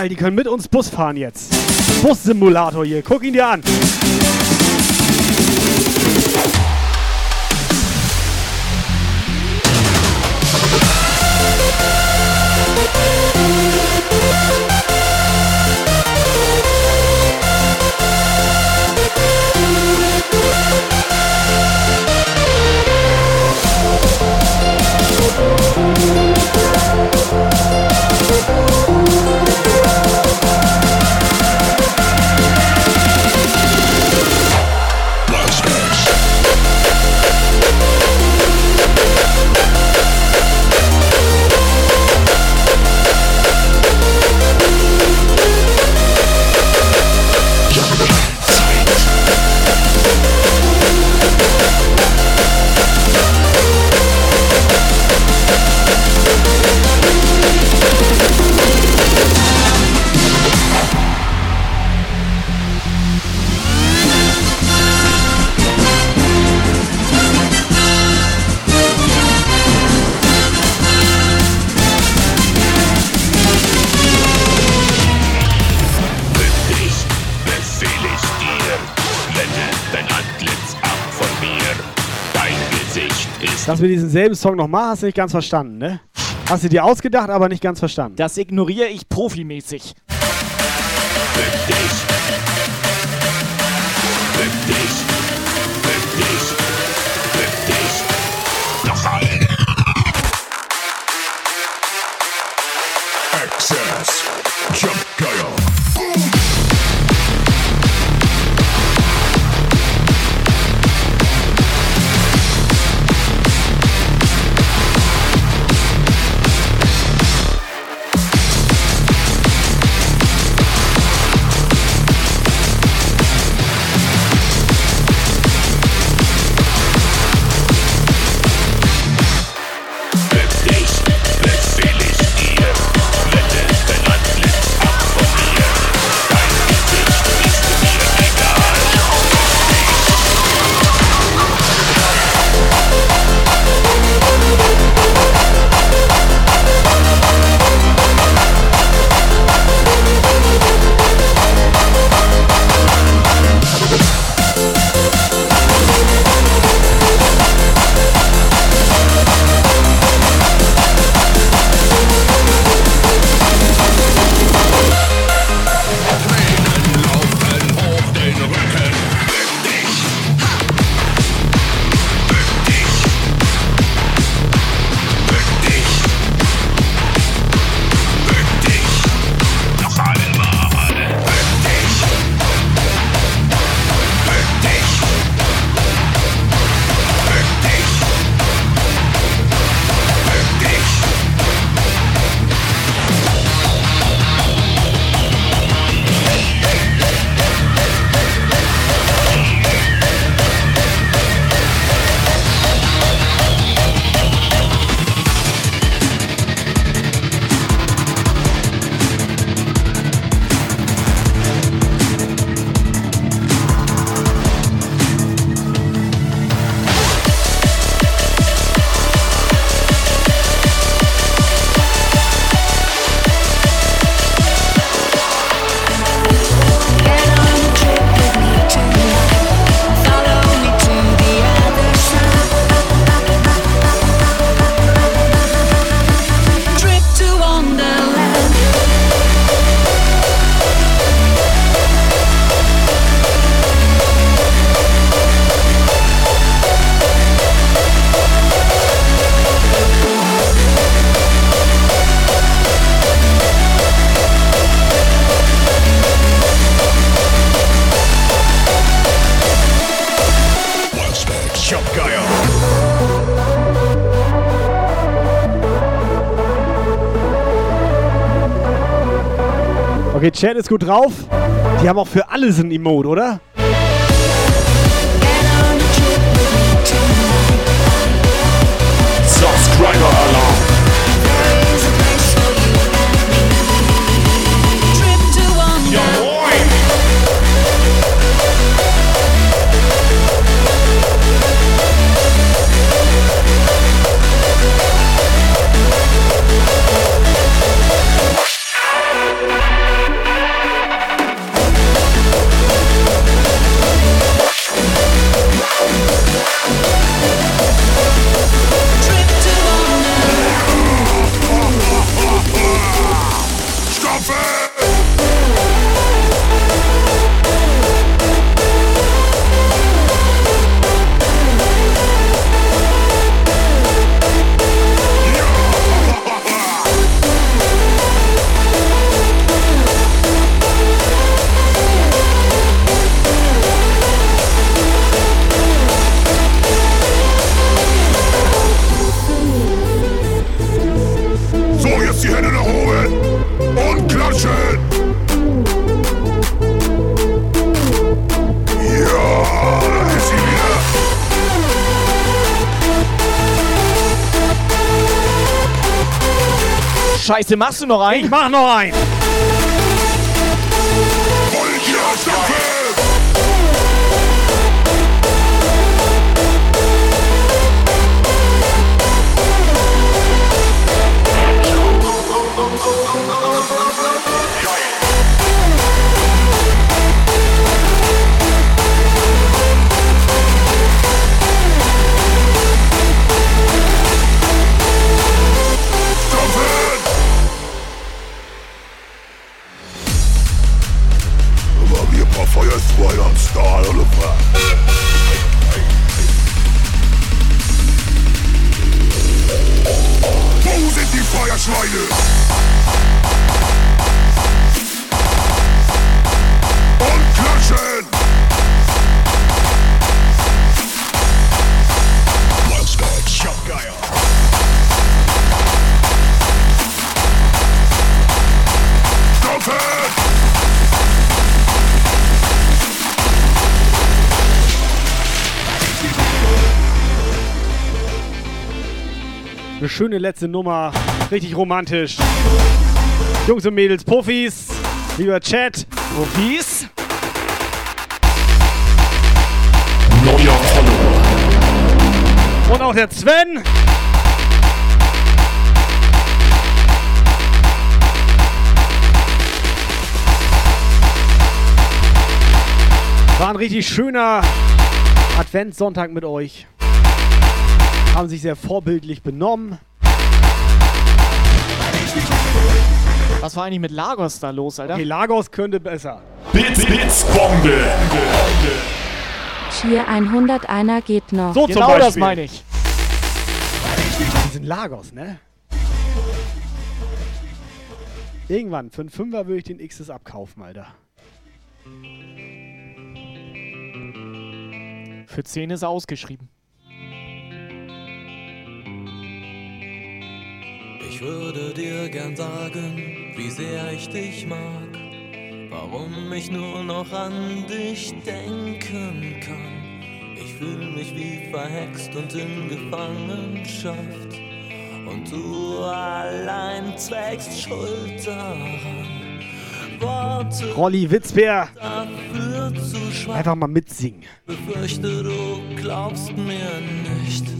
Geil, die können mit uns Bus fahren jetzt. Bus-Simulator hier, guck ihn dir an. Wir diesen selben Song nochmal hast du nicht ganz verstanden, ne? Hast du dir ausgedacht, aber nicht ganz verstanden. Das ignoriere ich profimäßig. Bück Chat ist gut drauf. Die haben auch für alles ein Emote, oder? Scheiße, machst du noch einen? Ich mach noch einen. Schöne letzte Nummer. Richtig romantisch. Jungs und Mädels, Puffis, lieber Chat. Neuer Follower. Und auch der Sven. War ein richtig schöner Adventssonntag mit euch. Haben sich sehr vorbildlich benommen. Was war eigentlich mit Lagos da los, Alter? Okay, Lagos könnte besser. Bits, Bits, Bombe. Schier 101er geht noch. So Genau zum Beispiel. das meine ich. Die sind Lagos, ne? Irgendwann, für einen Fünfer würde ich den XS abkaufen, Alter. Für 10 ist er ausgeschrieben. Ich würde dir gern sagen, wie sehr ich dich mag, warum ich nur noch an dich denken kann. Ich fühle mich wie verhext und in Gefangenschaft, und du allein trägst Schuld daran. Worte Rolli Witzbär. dafür zu schwach. Einfach mal mitsingen. Befürchte, du glaubst mir nicht.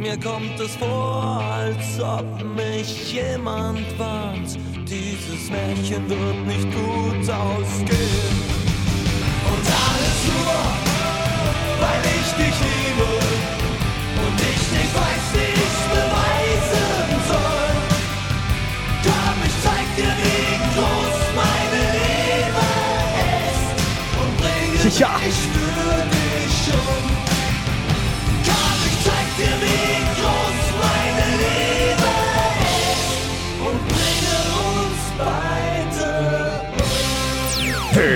Mir kommt es vor, als ob mich jemand warnt. Dieses Märchen wird nicht gut ausgehen. Und alles nur, weil ich dich liebe. Und ich nicht weiß, wie ich's beweisen soll. Komm, ich zeig dir, wie groß meine Liebe ist. Und bringe dich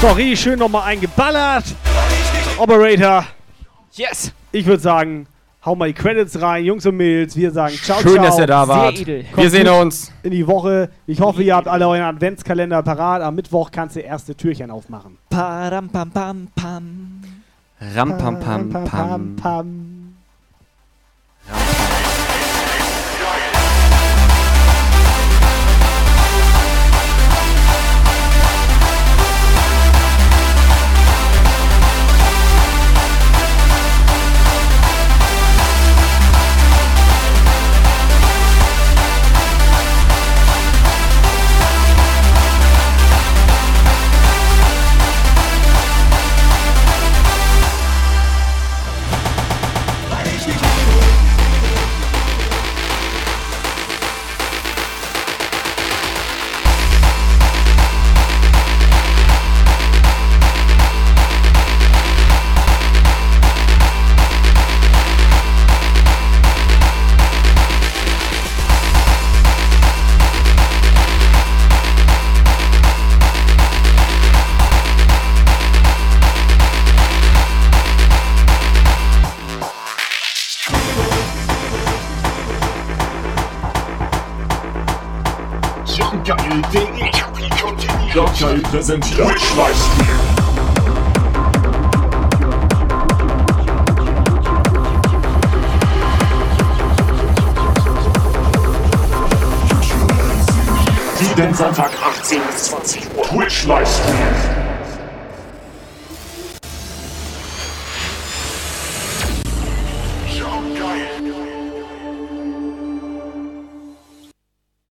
So, richtig schön nochmal eingeballert. Operator. Yes. Ich würde sagen, hau mal die Credits rein, Jungs und Mädels. Wir sagen ciao, Schön, ciao. dass ihr da wart. Sehr edel. Wir sehen uns. In die Woche. Ich hoffe, ihr habt alle euren Adventskalender parat. Am Mittwoch kannst du erste Türchen aufmachen. Param pam pam pam. Ram pam pam pam, pam. pam. Präsentiert Twitch-Livestream Sonntag 18 bis 20 Uhr. Twitch Livestream